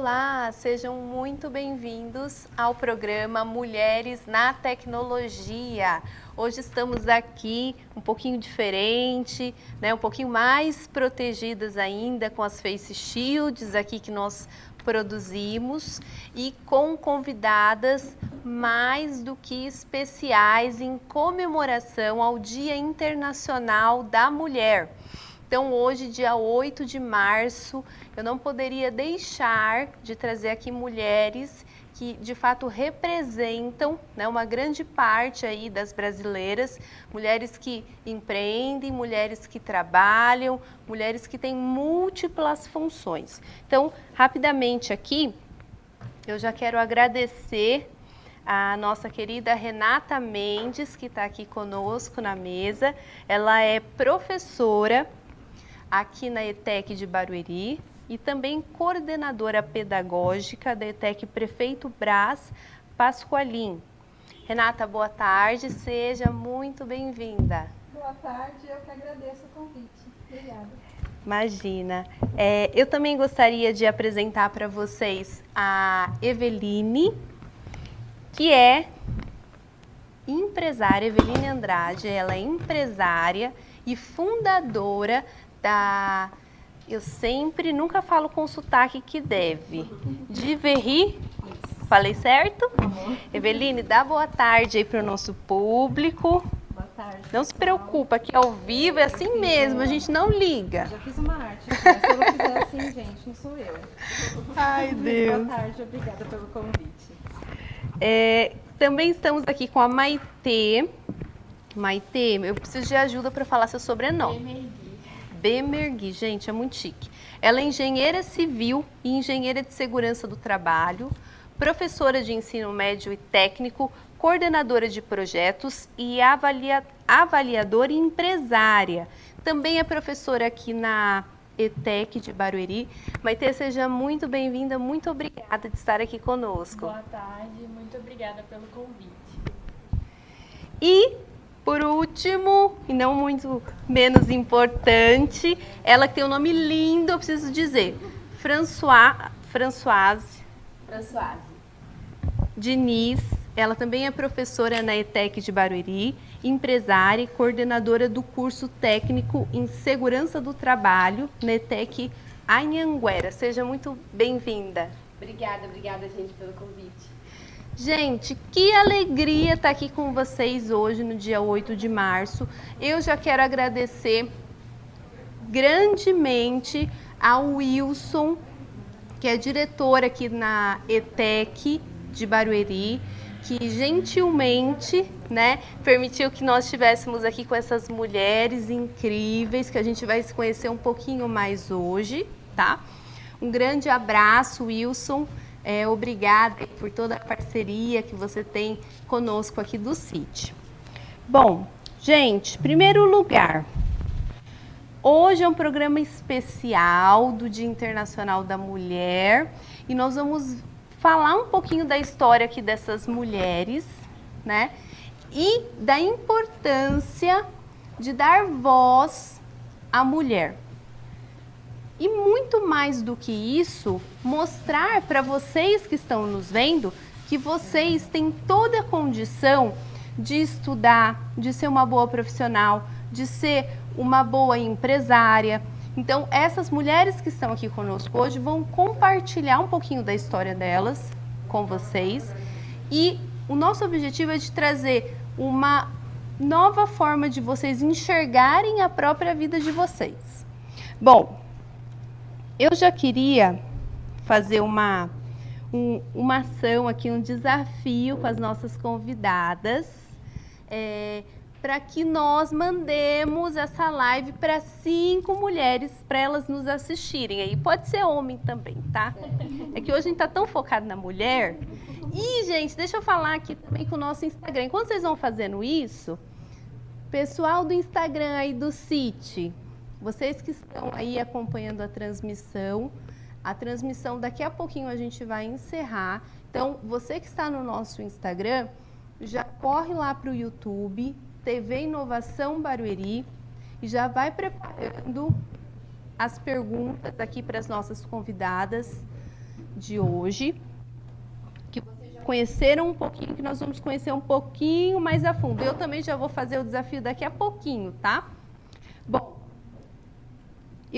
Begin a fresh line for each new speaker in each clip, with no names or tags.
Olá, sejam muito bem-vindos ao programa Mulheres na Tecnologia. Hoje estamos aqui um pouquinho diferente, né, um pouquinho mais protegidas ainda com as face shields aqui que nós produzimos e com convidadas mais do que especiais em comemoração ao Dia Internacional da Mulher. Então, hoje, dia 8 de março, eu não poderia deixar de trazer aqui mulheres que de fato representam né, uma grande parte aí das brasileiras, mulheres que empreendem, mulheres que trabalham, mulheres que têm múltiplas funções. Então, rapidamente aqui, eu já quero agradecer a nossa querida Renata Mendes, que está aqui conosco na mesa. Ela é professora aqui na ETEC de Barueri e também coordenadora pedagógica da ETEC Prefeito Brás Pascoalim. Renata, boa tarde, seja muito bem-vinda.
Boa tarde, eu que agradeço o convite. Obrigada.
Imagina. É, eu também gostaria de apresentar para vocês a Eveline, que é empresária, Eveline Andrade, ela é empresária e fundadora da. Eu sempre, nunca falo com o sotaque que deve. De Verri. Falei certo? Uhum. Eveline, dá boa tarde aí para o nosso público.
Boa tarde.
Não se preocupa, que ao vivo é assim mesmo, a gente não liga.
Já fiz uma arte, se eu não fizer assim, gente, não sou eu.
Ai, Deus.
Boa tarde, obrigada pelo convite.
É, também estamos aqui com a Maitê. Maitê, eu preciso de ajuda para falar seu sobrenome. Bemergui, gente, é muito chique. Ela é engenheira civil e engenheira de segurança do trabalho, professora de ensino médio e técnico, coordenadora de projetos e avalia, avaliadora e empresária. Também é professora aqui na ETEC de Barueri. Maite, seja muito bem-vinda, muito obrigada de estar aqui conosco.
Boa tarde, muito obrigada pelo convite.
E por último, e não muito menos importante, ela que tem um nome lindo, eu preciso dizer, François, Françoise,
Françoise
Diniz. Ela também é professora na ETEC de Barueri, empresária e coordenadora do curso técnico em segurança do trabalho na ETEC Anhanguera. Seja muito bem-vinda.
Obrigada, obrigada, gente, pelo convite.
Gente, que alegria estar aqui com vocês hoje, no dia 8 de março. Eu já quero agradecer grandemente ao Wilson, que é diretor aqui na ETEC de Barueri, que gentilmente, né, permitiu que nós estivéssemos aqui com essas mulheres incríveis, que a gente vai se conhecer um pouquinho mais hoje, tá? Um grande abraço, Wilson. É, obrigada por toda a parceria que você tem conosco aqui do CIT. Bom, gente, primeiro lugar, hoje é um programa especial do Dia Internacional da Mulher e nós vamos falar um pouquinho da história aqui dessas mulheres, né? E da importância de dar voz à mulher. E muito mais do que isso, mostrar para vocês que estão nos vendo que vocês têm toda a condição de estudar, de ser uma boa profissional, de ser uma boa empresária. Então, essas mulheres que estão aqui conosco hoje vão compartilhar um pouquinho da história delas com vocês. E o nosso objetivo é de trazer uma nova forma de vocês enxergarem a própria vida de vocês. Bom, eu já queria fazer uma, um, uma ação aqui, um desafio com as nossas convidadas, é, para que nós mandemos essa live para cinco mulheres, para elas nos assistirem. Aí pode ser homem também, tá? É que hoje a gente está tão focado na mulher. E, gente, deixa eu falar aqui também com o nosso Instagram. Enquanto vocês vão fazendo isso, pessoal do Instagram aí do City, vocês que estão aí acompanhando a transmissão, a transmissão daqui a pouquinho a gente vai encerrar. Então, você que está no nosso Instagram, já corre lá para o YouTube, TV Inovação Barueri, e já vai preparando as perguntas aqui para as nossas convidadas. de hoje, que vocês já conheceram um pouquinho, que nós vamos conhecer um pouquinho mais a fundo. Eu também já vou fazer o desafio daqui a pouquinho, tá? Bom,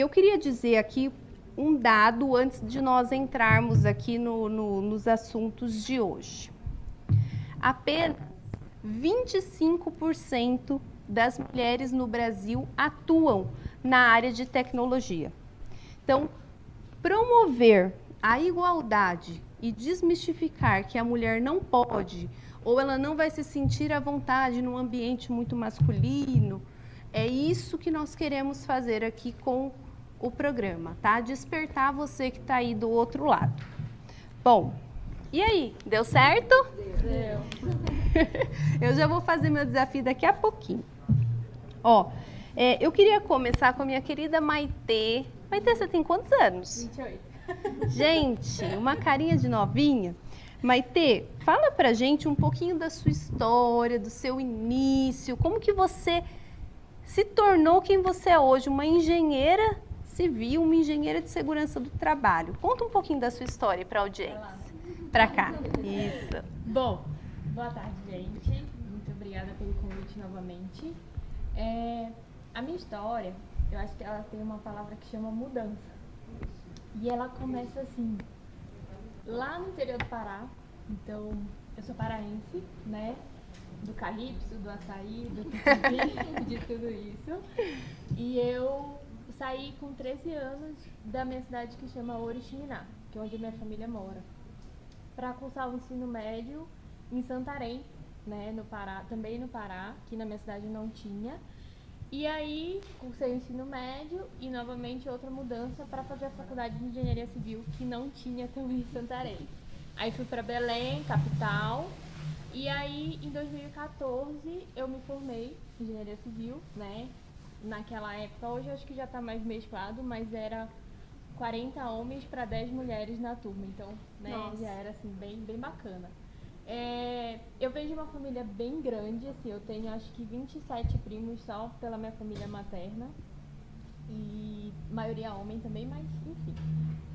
eu queria dizer aqui um dado antes de nós entrarmos aqui no, no, nos assuntos de hoje. Apenas 25% das mulheres no Brasil atuam na área de tecnologia. Então, promover a igualdade e desmistificar que a mulher não pode ou ela não vai se sentir à vontade num ambiente muito masculino, é isso que nós queremos fazer aqui com o programa, tá? Despertar você que está aí do outro lado. Bom, e aí, deu certo?
Deu.
eu já vou fazer meu desafio daqui a pouquinho. Ó, é, eu queria começar com a minha querida Maitê. Maitê, você tem quantos anos?
28.
Gente, uma carinha de novinha. Maitê, fala pra gente um pouquinho da sua história, do seu início, como que você se tornou quem você é hoje, uma engenheira civil, uma engenheira de segurança do trabalho. Conta um pouquinho da sua história para a audiência. Para cá. Isso.
Bom, boa tarde, gente. Muito obrigada pelo convite novamente. É, a minha história, eu acho que ela tem uma palavra que chama mudança. E ela começa assim, lá no interior do Pará. Então, eu sou paraense, né? Do calypso, do açaí, do tucupi, de tudo isso. E eu saí com 13 anos da minha cidade que chama Oriximiná, que é onde minha família mora, para cursar o ensino médio em Santarém, né, no Pará, também no Pará, que na minha cidade não tinha. E aí cursei o ensino médio e novamente outra mudança para fazer a faculdade de engenharia civil que não tinha também em Santarém. Aí fui para Belém, capital. E aí em 2014 eu me formei em engenharia civil, né? Naquela época, hoje acho que já está mais mesclado, mas era 40 homens para 10 mulheres na turma. Então, né,
Nossa.
já era assim bem bem bacana. É, eu venho de uma família bem grande, assim, eu tenho acho que 27 primos só pela minha família materna. E maioria homem também, mas enfim.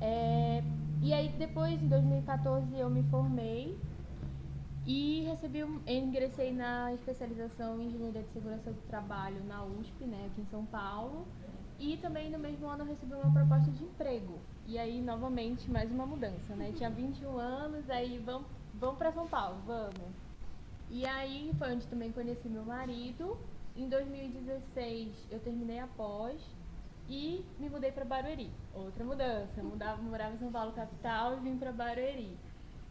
É, e aí depois, em 2014, eu me formei e recebi, um, ingressei na especialização em Engenharia de Segurança do Trabalho na USP, né, aqui em São Paulo. E também no mesmo ano eu recebi uma proposta de emprego. E aí, novamente, mais uma mudança, né? Tinha 21 anos, aí vamos, vamos para São Paulo, vamos. E aí foi onde também conheci meu marido. Em 2016 eu terminei a pós e me mudei para Barueri. Outra mudança, mudava, morava em São Paulo capital e vim para Barueri.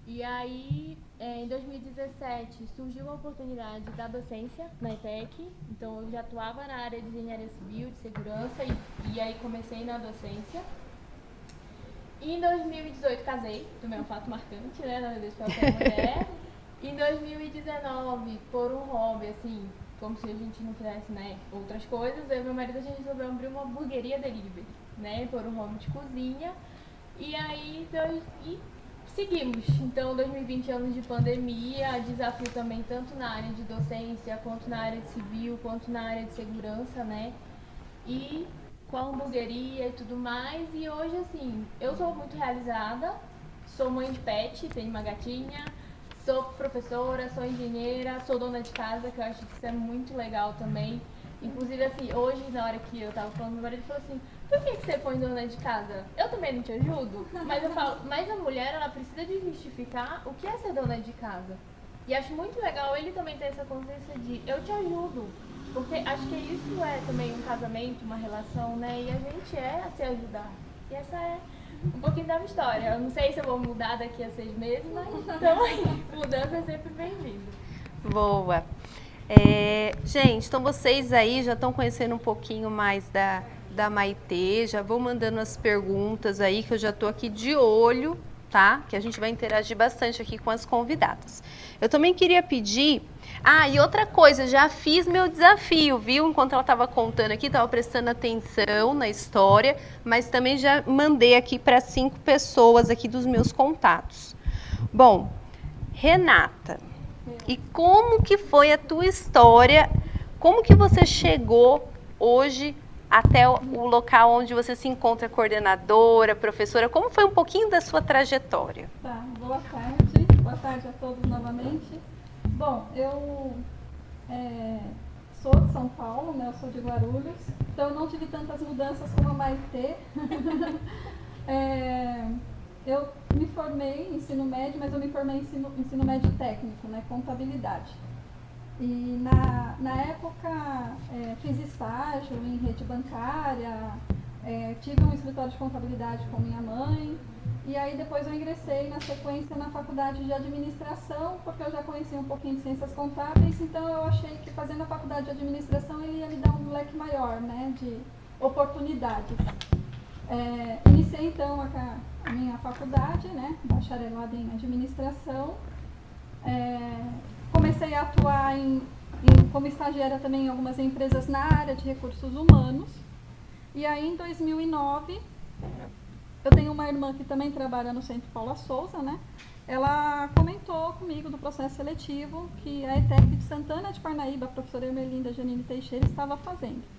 E aí, é, em 2017, surgiu a oportunidade da docência na ETEC. Então, eu já atuava na área de engenharia civil, de segurança, e, e aí comecei na docência. E em 2018 casei, também é um fato marcante, né, na vida de qualquer mulher. em 2019, por um hobby, assim, como se a gente não fizesse, né, outras coisas, eu e meu marido a gente resolveu abrir uma hamburgueria delivery, né, por um hobby de cozinha. E aí, dois, e seguimos. Então, 2020 anos de pandemia, desafio também tanto na área de docência, quanto na área de civil, quanto na área de segurança, né? E com a hamburgueria e tudo mais. E hoje, assim, eu sou muito realizada, sou mãe de pet, tenho uma gatinha, sou professora, sou engenheira, sou dona de casa, que eu acho que isso é muito legal também. Inclusive, assim, hoje, na hora que eu tava falando, meu marido falou assim, por que, que você põe dona de casa? Eu também não te ajudo? Mas eu falo, mas a mulher, ela precisa desmistificar o que é ser dona de casa. E acho muito legal ele também ter essa consciência de, eu te ajudo. Porque acho que isso é também um casamento, uma relação, né? E a gente é a se ajudar. E essa é um pouquinho da minha história. Eu não sei se eu vou mudar daqui a seis meses, mas então aí, mudança é sempre bem-vinda.
Boa. É, gente, então vocês aí já estão conhecendo um pouquinho mais da, da Maitê, já vou mandando as perguntas aí, que eu já estou aqui de olho, tá? Que a gente vai interagir bastante aqui com as convidadas. Eu também queria pedir. Ah, e outra coisa, já fiz meu desafio, viu? Enquanto ela estava contando aqui, estava prestando atenção na história, mas também já mandei aqui para cinco pessoas aqui dos meus contatos. Bom, Renata, e como que foi a tua história? Como que você chegou hoje até o, local onde você se encontra coordenadora, professora. Como foi um pouquinho da sua trajetória?
Tá, boa tarde. Boa tarde a todos novamente. Bom, eu é, sou de São Paulo, né? Eu sou de Guarulhos. Então eu não tive tantas mudanças como a Maitê. é, eu me formei em ensino médio, mas eu me formei em ensino, ensino médio técnico, né? Contabilidade. E na, na época é, fiz estágio em rede bancária, é, tive um escritório de contabilidade com minha mãe, e aí depois eu ingressei na sequência na faculdade de administração, porque eu já conhecia um pouquinho de ciências contábeis, então eu achei que fazendo a faculdade de administração ele ia me dar um leque maior né, de oportunidades. É, iniciei então a, a, minha faculdade, né, bacharelado em administração. É, comecei a atuar em, em, como estagiária também em algumas empresas na área de recursos humanos. E aí, em 2009, eu tenho uma irmã que também trabalha no Centro Paula Souza, né? Ela comentou comigo do processo seletivo que a ETEC de Santana de Parnaíba, a professora Ermelinda Janine Teixeira, estava fazendo.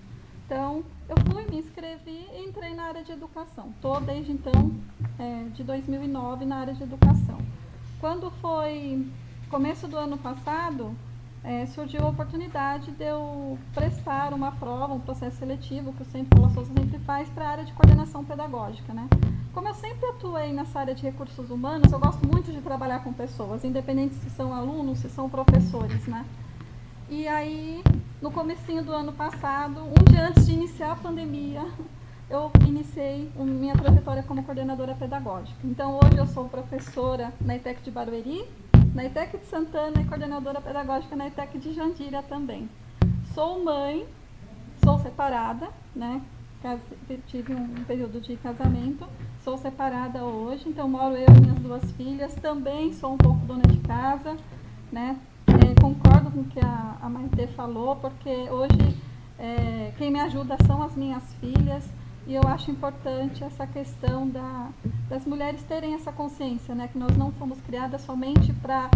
Então, eu fui, me inscrevi e entrei na área de educação. Estou desde então, é, de 2009, na área de educação. Quando foi começo do ano passado, é, surgiu a oportunidade de eu prestar uma prova, um processo seletivo que o Centro Paula Souza sempre faz para a área de coordenação pedagógica. Né? Como eu sempre atuei nessa área de recursos humanos, eu gosto muito de trabalhar com pessoas, independente se são alunos, se são professores. Né? E aí, no comecinho do ano passado, um dia antes de iniciar a pandemia, eu iniciei minha trajetória como coordenadora pedagógica. Então, hoje eu sou professora na ITEC de Barueri, na ITEC de Santana e coordenadora pedagógica na ITEC de Jandira também. Sou mãe, sou separada, né? Tive um período de casamento, sou separada hoje, então moro eu e minhas duas filhas, também sou um pouco dona de casa, né? É, concordo com o que a, a Maite falou, porque hoje é, quem me ajuda são as minhas filhas, e eu acho importante essa questão da, das mulheres terem essa consciência, né? Que nós não fomos criadas somente para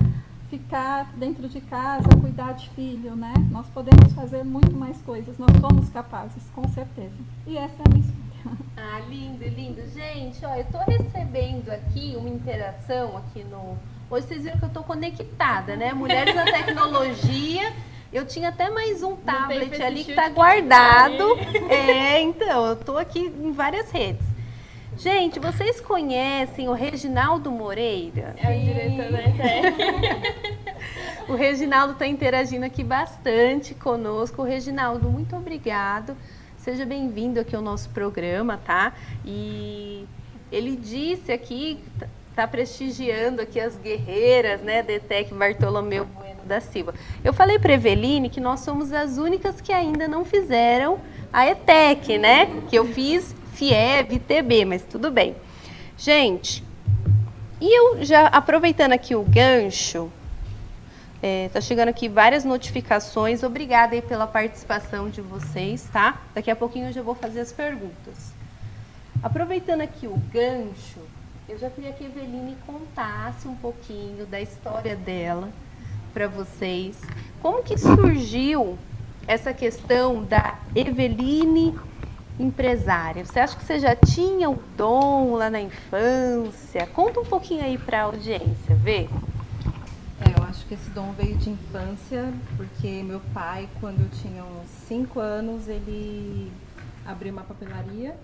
ficar dentro de casa, cuidar de filho, né? Nós podemos fazer muito mais coisas, nós somos capazes, com certeza. E essa é a minha.
Ah, lindo, lindo. Gente, ó, eu tô recebendo aqui uma interação aqui no... Hoje vocês viram que eu tô conectada, né? Mulheres na tecnologia... Eu tinha até mais um tablet ali que está guardado. É, então, eu estou aqui em várias redes. Gente, vocês conhecem o Reginaldo Moreira?
É o diretor da ETEC.
o Reginaldo está interagindo aqui bastante conosco. O Reginaldo, muito obrigado. Seja bem-vindo aqui ao nosso programa, tá? E ele disse aqui, está prestigiando aqui as guerreiras, né, DETEC Bartolomeu da Silva. Eu falei para Eveline que nós somos as únicas que ainda não fizeram a ETEC, né? Que eu fiz FIEV, TB, mas tudo bem. Gente, e eu já aproveitando aqui o gancho, é, tá chegando aqui várias notificações. Obrigada aí pela participação de vocês, tá? Daqui a pouquinho eu já vou fazer as perguntas. Aproveitando aqui o gancho, eu já queria que a Eveline contasse um pouquinho da história dela, para vocês. Como que surgiu essa questão da Eveline empresária? Você acha que você já tinha o dom lá na infância? Conta um pouquinho aí para a audiência, vê.
É, eu acho que esse dom veio de infância, porque meu pai, quando eu tinha uns 5 anos, ele abriu uma papelaria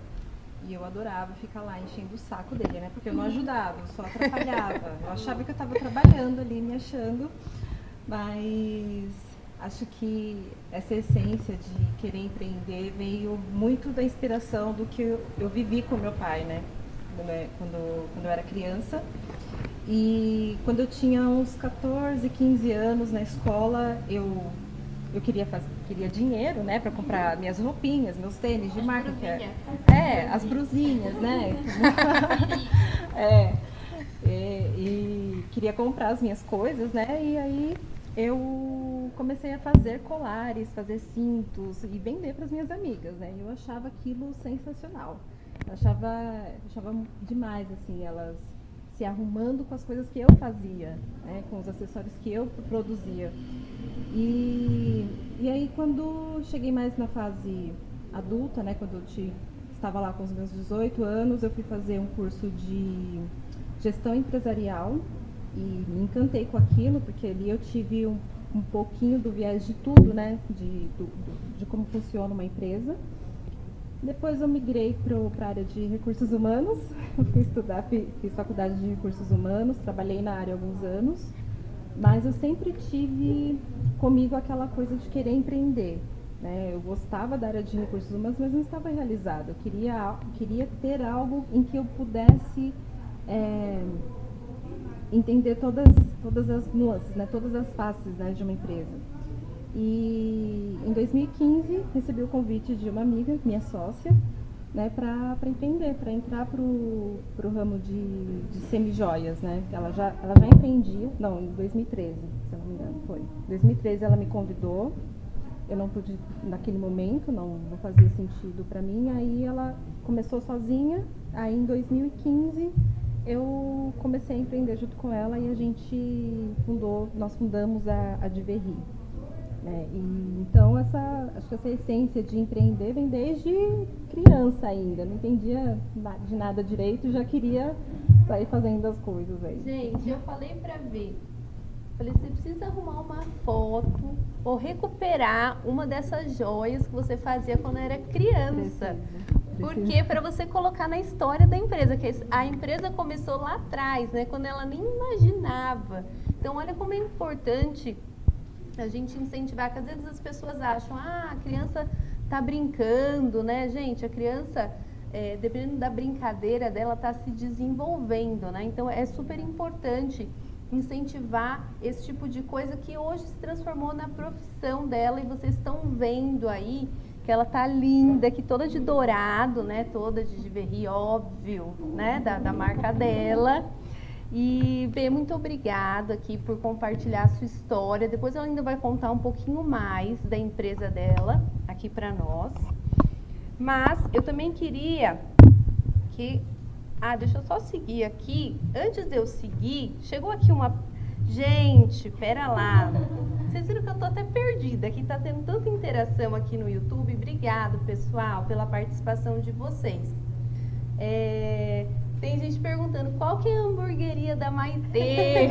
e eu adorava ficar lá enchendo o saco dele, né? Porque eu não ajudava, eu só atrapalhava. Eu achava que eu estava trabalhando ali, me achando. Mas acho que essa essência de querer empreender veio muito da inspiração do que eu, eu vivi com meu pai, né? Quando, quando eu era criança. E quando eu tinha uns 14, 15 anos na escola, eu, eu queria, fazer, queria dinheiro, né? Para comprar minhas roupinhas, meus tênis de marca. Que é, é, as brusinhas, né? é, e, e queria comprar as minhas coisas, né? E aí eu comecei a fazer colares, fazer cintos e vender para as minhas amigas, né? Eu achava aquilo sensacional. Eu achava, achava demais, assim, elas se arrumando com as coisas que eu fazia, né? com os acessórios que eu produzia. E, e aí, quando cheguei mais na fase adulta, né, quando eu te, estava lá com os meus 18 anos, eu fui fazer um curso de gestão empresarial e me encantei com aquilo, porque ali eu tive um, um pouquinho do viés de tudo, né, de, do, de como funciona uma empresa. Depois eu migrei para a área de recursos humanos, fui estudar, fiz faculdade de recursos humanos, trabalhei na área alguns anos, mas eu sempre tive comigo aquela coisa de querer empreender. Né? Eu gostava da área de recursos humanos, mas não estava realizada. Eu queria, queria ter algo em que eu pudesse é, entender todas, todas as nuances, né? todas as faces né, de uma empresa. E em 2015 recebi o convite de uma amiga, minha sócia, né, para empreender, para entrar para o ramo de, de semijoias, né? Ela já, ela já empreendia, não, em 2013, se eu não me engano, foi. Em 2013 ela me convidou, eu não pude, naquele momento, não, não fazia sentido para mim, aí ela começou sozinha, aí em 2015 eu comecei a empreender junto com ela e a gente fundou, nós fundamos a, a Diverri. Né? E, então, essa, acho que essa essência de empreender vem desde criança ainda. Não entendia de nada direito, já queria sair fazendo as coisas aí.
Gente, eu falei para ver. Falei, você precisa arrumar uma foto ou recuperar uma dessas joias que você fazia quando era criança. Porque para você colocar na história da empresa, que a empresa começou lá atrás, né, quando ela nem imaginava. Então, olha como é importante a gente incentivar, que às vezes as pessoas acham, ah, a criança está brincando, né, gente? A criança, é, dependendo da brincadeira dela, está se desenvolvendo, né? Então é super importante incentivar esse tipo de coisa que hoje se transformou na profissão dela e vocês estão vendo aí que ela tá linda, que toda de dourado, né? Toda de verri, óbvio, né? Da, da marca dela. E Bê, muito obrigada aqui por compartilhar a sua história. Depois ela ainda vai contar um pouquinho mais da empresa dela aqui para nós. Mas eu também queria que. Ah, deixa eu só seguir aqui. Antes de eu seguir, chegou aqui uma. Gente, pera lá. Vocês viram que eu tô até perdida. Aqui tá tendo tanta interação aqui no YouTube. Obrigado, pessoal, pela participação de vocês. É... Tem gente perguntando qual que é a hamburgueria da Maitê.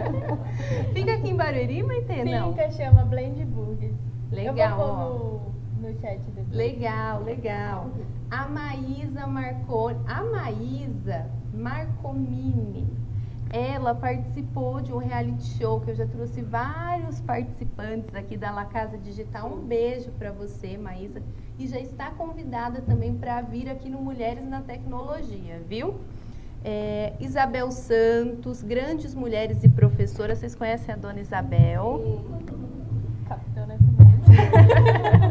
Fica aqui em Barueri, Maitê?
Fica,
não?
chama Blend Burgers.
Legal,
Eu vou no, no chat depois.
Legal, legal. A Maísa Marconi, a Maísa Marcomini, ela participou de um reality show que eu já trouxe vários participantes aqui da La Casa Digital. Um beijo para você, Maísa e já está convidada também para vir aqui no Mulheres na Tecnologia, viu? É, Isabel Santos, grandes mulheres e professoras. Vocês conhecem a dona Isabel?
Capitã Nascimento.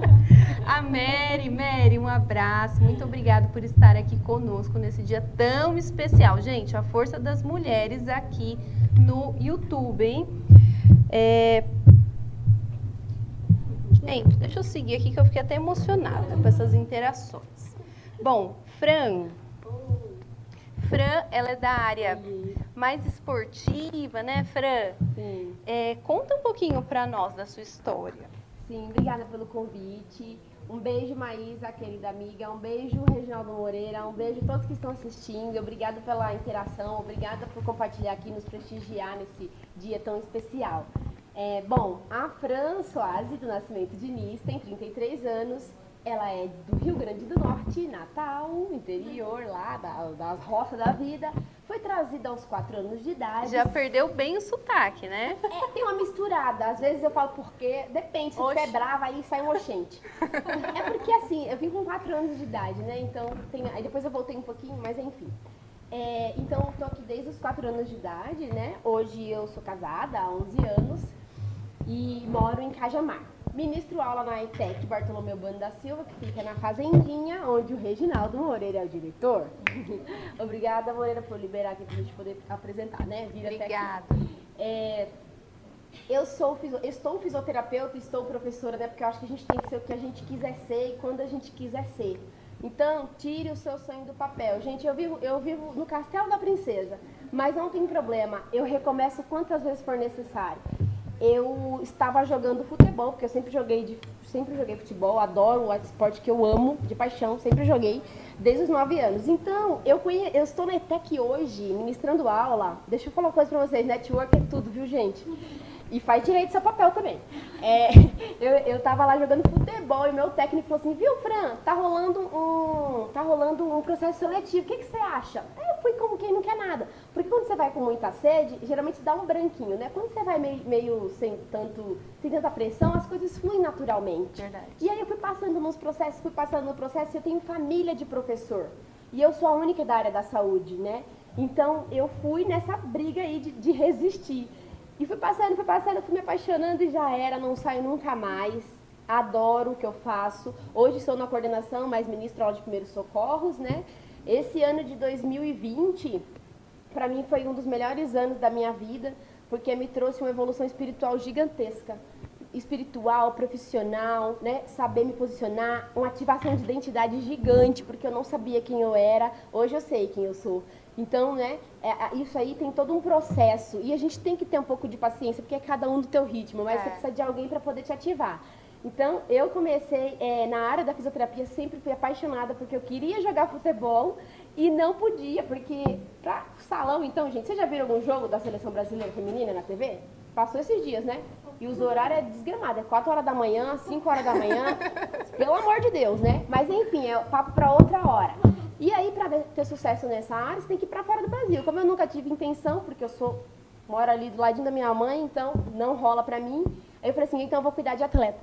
a Mary, Mary, um abraço. Muito obrigada por estar aqui conosco nesse dia tão especial. Gente, a força das mulheres aqui no YouTube, hein? É, Gente, deixa eu seguir aqui que eu fiquei até emocionada com essas interações. Bom, Fran. Fran, ela é da área mais esportiva, né, Fran?
Sim.
É, conta um pouquinho para nós da sua história.
Sim, obrigada pelo convite. Um beijo, Maísa, querida amiga. Um beijo, Reginaldo Moreira. Um beijo a todos que estão assistindo. Obrigada pela interação. Obrigada por compartilhar aqui, nos prestigiar nesse dia tão especial. É, bom, a Fran Soazi, do Nascimento Diniz, tem 33 anos. Ela é do Rio Grande do Norte, Natal, interior lá, da, das roças da vida. Foi trazida aos 4 anos de idade.
Já perdeu bem o sotaque, né?
É, tem uma misturada. Às vezes eu falo porque, depende, se Oxi. estiver brava, aí sai um oxente. é porque assim, eu vim com 4 anos de idade, né? Então, tem, aí depois eu voltei um pouquinho, mas enfim. É, então, estou aqui desde os 4 anos de idade, né? Hoje eu sou casada há 11 anos e moro em Cajamar. Ministro aula na ETEC Bartolomeu Bando da Silva, que fica na Fazendinha, onde o Reginaldo Moreira é o diretor. Obrigada, Moreira, por liberar aqui para a gente poder apresentar, né?
Vir Obrigada.
É, eu sou estou fisioterapeuta, estou professora, né? Porque eu acho que a gente tem que ser o que a gente quiser ser e quando a gente quiser ser. Então, tire o seu sonho do papel. Gente, eu vivo, eu vivo no Castelo da Princesa, mas não tem problema. Eu recomeço quantas vezes for necessário. Eu estava jogando futebol, porque eu sempre joguei, de, sempre joguei futebol, adoro o esporte que eu amo, de paixão, sempre joguei, desde os 9 anos. Então, eu, conhe... eu estou na ETEC hoje, ministrando aula. Deixa eu falar uma coisa pra vocês, network é tudo, viu, gente? E faz direito seu papel também. É, eu, eu tava lá jogando futebol e meu técnico falou assim, viu, Fran, tá rolando um, tá rolando um processo seletivo, o que, que você acha? Aí eu fui como quem não quer nada. Porque quando você vai com muita sede, geralmente dá um branquinho, né? Quando você vai meio, meio sem, tanto, sem tanta pressão, as coisas fluem naturalmente.
Verdade.
E aí eu fui passando nos processos, fui passando no processo e eu tenho família de professor. E eu sou a única da área da saúde, né? Então eu fui nessa briga aí de, de resistir. E fui passando, fui passando, fui me apaixonando e já era, não saio nunca mais. Adoro o que eu faço. Hoje estou na coordenação, mas ministro aula de primeiros socorros, né? Esse ano de 2020, para mim foi um dos melhores anos da minha vida, porque me trouxe uma evolução espiritual gigantesca. Espiritual, profissional, né? Saber me posicionar, uma ativação de identidade gigante, porque eu não sabia quem eu era. Hoje eu sei quem eu sou. Então, né, é, isso aí tem todo um processo. E a gente tem que ter um pouco de paciência, porque é cada um do teu ritmo, mas
É.
você precisa de alguém para poder te ativar. Então, eu comecei é, na área da fisioterapia, sempre fui apaixonada, porque eu queria jogar futebol e não podia, porque pra salão, então, gente, vocês já viram algum jogo da seleção brasileira feminina na TV? Passou esses dias, né? E os horários é desgramado, é 4 horas da manhã, 5 horas da manhã, pelo amor de Deus, né? Mas enfim, é papo para outra hora. E aí, para ter sucesso nessa área, você tem que ir para fora do Brasil. Como eu nunca tive intenção, porque eu sou moro ali do ladinho da minha mãe, então não rola para mim. Aí eu falei assim, então eu vou cuidar de atleta.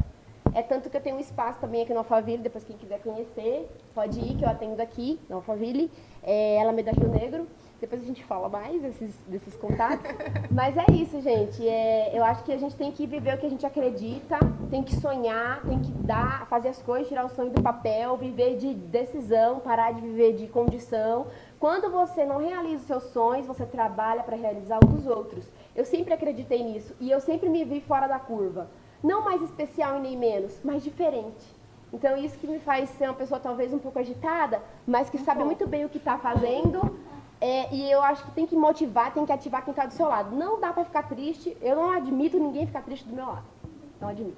É tanto que eu tenho um espaço também aqui no Alphaville, depois quem quiser conhecer, pode ir, que eu atendo aqui no Alphaville, é Alameda Rio Negro. Depois a gente fala mais desses, desses contatos. Mas é isso, gente. É, eu acho que a gente tem que viver o que a gente acredita, tem que sonhar, tem que dar, fazer as coisas, tirar o sonho do papel, viver de decisão, parar de viver de condição. Quando você não realiza os seus sonhos, você trabalha para realizar os dos outros. Eu sempre acreditei nisso e eu sempre me vi fora da curva. Não mais especial e nem menos, mas diferente. Então isso que me faz ser uma pessoa talvez um pouco agitada, mas que sabe muito bem o que está fazendo. É, e eu acho que tem que motivar, tem que ativar quem está do seu lado. Não dá para ficar triste. Eu não admito ninguém ficar triste do meu lado. Não admito.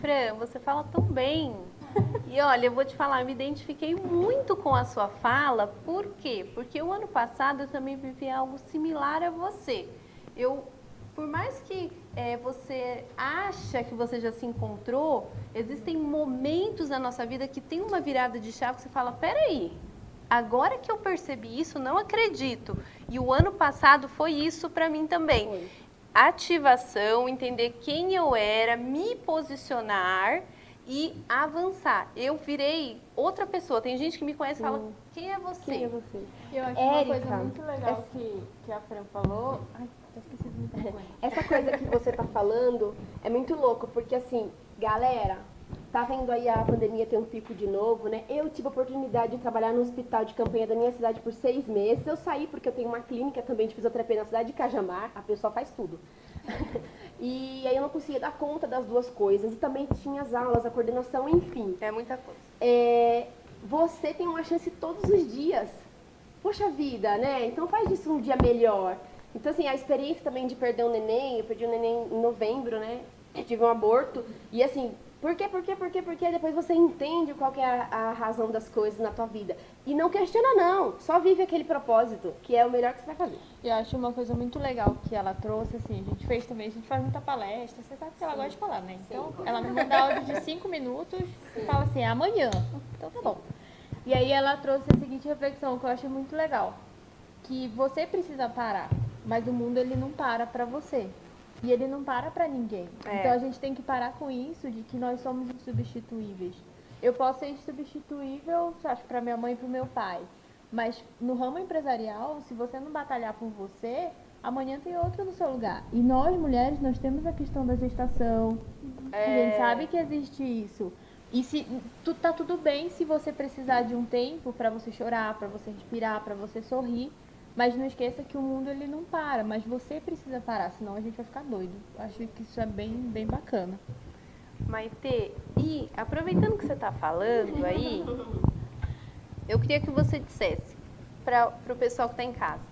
Fran, você fala tão bem. E olha, eu vou te falar, eu me identifiquei muito com a sua fala. Por quê? Porque o ano passado eu também vivi algo similar a você. Eu, por mais que é, você acha que você já se encontrou, existem momentos na nossa vida que tem uma virada de chave que você fala, peraí, agora que eu percebi isso, não acredito. E o ano passado foi isso para mim também
Foi.
ativação, entender quem eu era, me posicionar e avançar. Eu virei outra pessoa. Tem gente que me conhece e fala: quem é você?
Quem é você?
Eu acho uma
Érica,
coisa muito legal
essa-
que, que a Fran falou. Ai, tô esquecendo do microfone.
Essa coisa que você tá falando é muito louco, porque assim, galera, tá vendo aí a pandemia ter um pico de novo, né? Eu tive a oportunidade de trabalhar no hospital de campanha da minha cidade por seis meses. Eu saí porque eu tenho uma clínica também de fisioterapia na cidade de Cajamar. A pessoa faz tudo. e aí eu não conseguia dar conta das duas coisas. E também tinha as aulas, a coordenação, enfim.
É muita coisa.
É, você tem uma chance todos os dias. Poxa vida, né? Então faz disso um dia melhor. Então, assim, a experiência também de perder um neném, eu perdi um neném em novembro, né? Eu tive um aborto. E assim, por quê, por quê, por quê, por quê? Depois você entende qual é a, a razão das coisas na tua vida. E não questiona, não. Só vive aquele propósito, que é o melhor que você vai fazer.
E eu acho uma coisa muito legal que ela trouxe, assim, a gente fez também, a gente faz muita palestra, você sabe que ela gosta de falar, né? Então, ela me manda áudio de cinco minutos e fala assim, amanhã. Então tá bom. E aí ela trouxe a seguinte reflexão que eu achei muito legal. Que você precisa parar, mas o mundo ele não para pra você. E ele não para pra ninguém.
É.
Então a gente tem que parar com isso de que nós somos insubstituíveis. Eu posso ser insubstituível, acho, pra minha mãe e pro meu pai. Mas no ramo empresarial, se você não batalhar por você, amanhã tem outro no seu lugar. E nós, mulheres, nós temos a questão da gestação. A gente sabe que existe isso. E se tu, tá tudo bem se você precisar de um tempo pra você chorar, pra você respirar, pra você sorrir. Mas não esqueça que o mundo ele não para, mas você precisa parar, senão a gente vai ficar doido. Acho que isso é bem, bem bacana.
Maitê, e aproveitando que você está falando aí, eu queria que você dissesse para o pessoal que está em casa,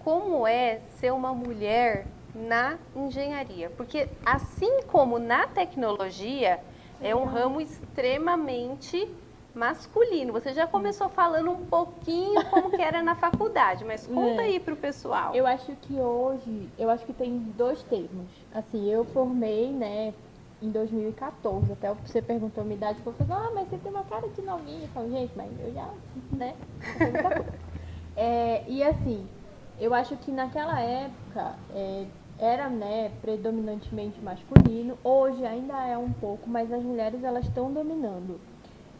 como é ser uma mulher na engenharia? Porque assim como na tecnologia, é um ramo extremamente masculino. Você já começou falando um pouquinho como que era na faculdade, mas conta
É.
aí pro pessoal.
Eu acho que hoje, eu acho que tem dois termos. Assim, eu formei, né, em 2014. Até você perguntou a minha idade, eu falei, ah, mas você tem uma cara de novinha. Eu falo, gente, mas eu já, né. É, e assim, eu acho que naquela época é, era, né, predominantemente masculino. Hoje ainda é um pouco, mas as mulheres elas estão dominando.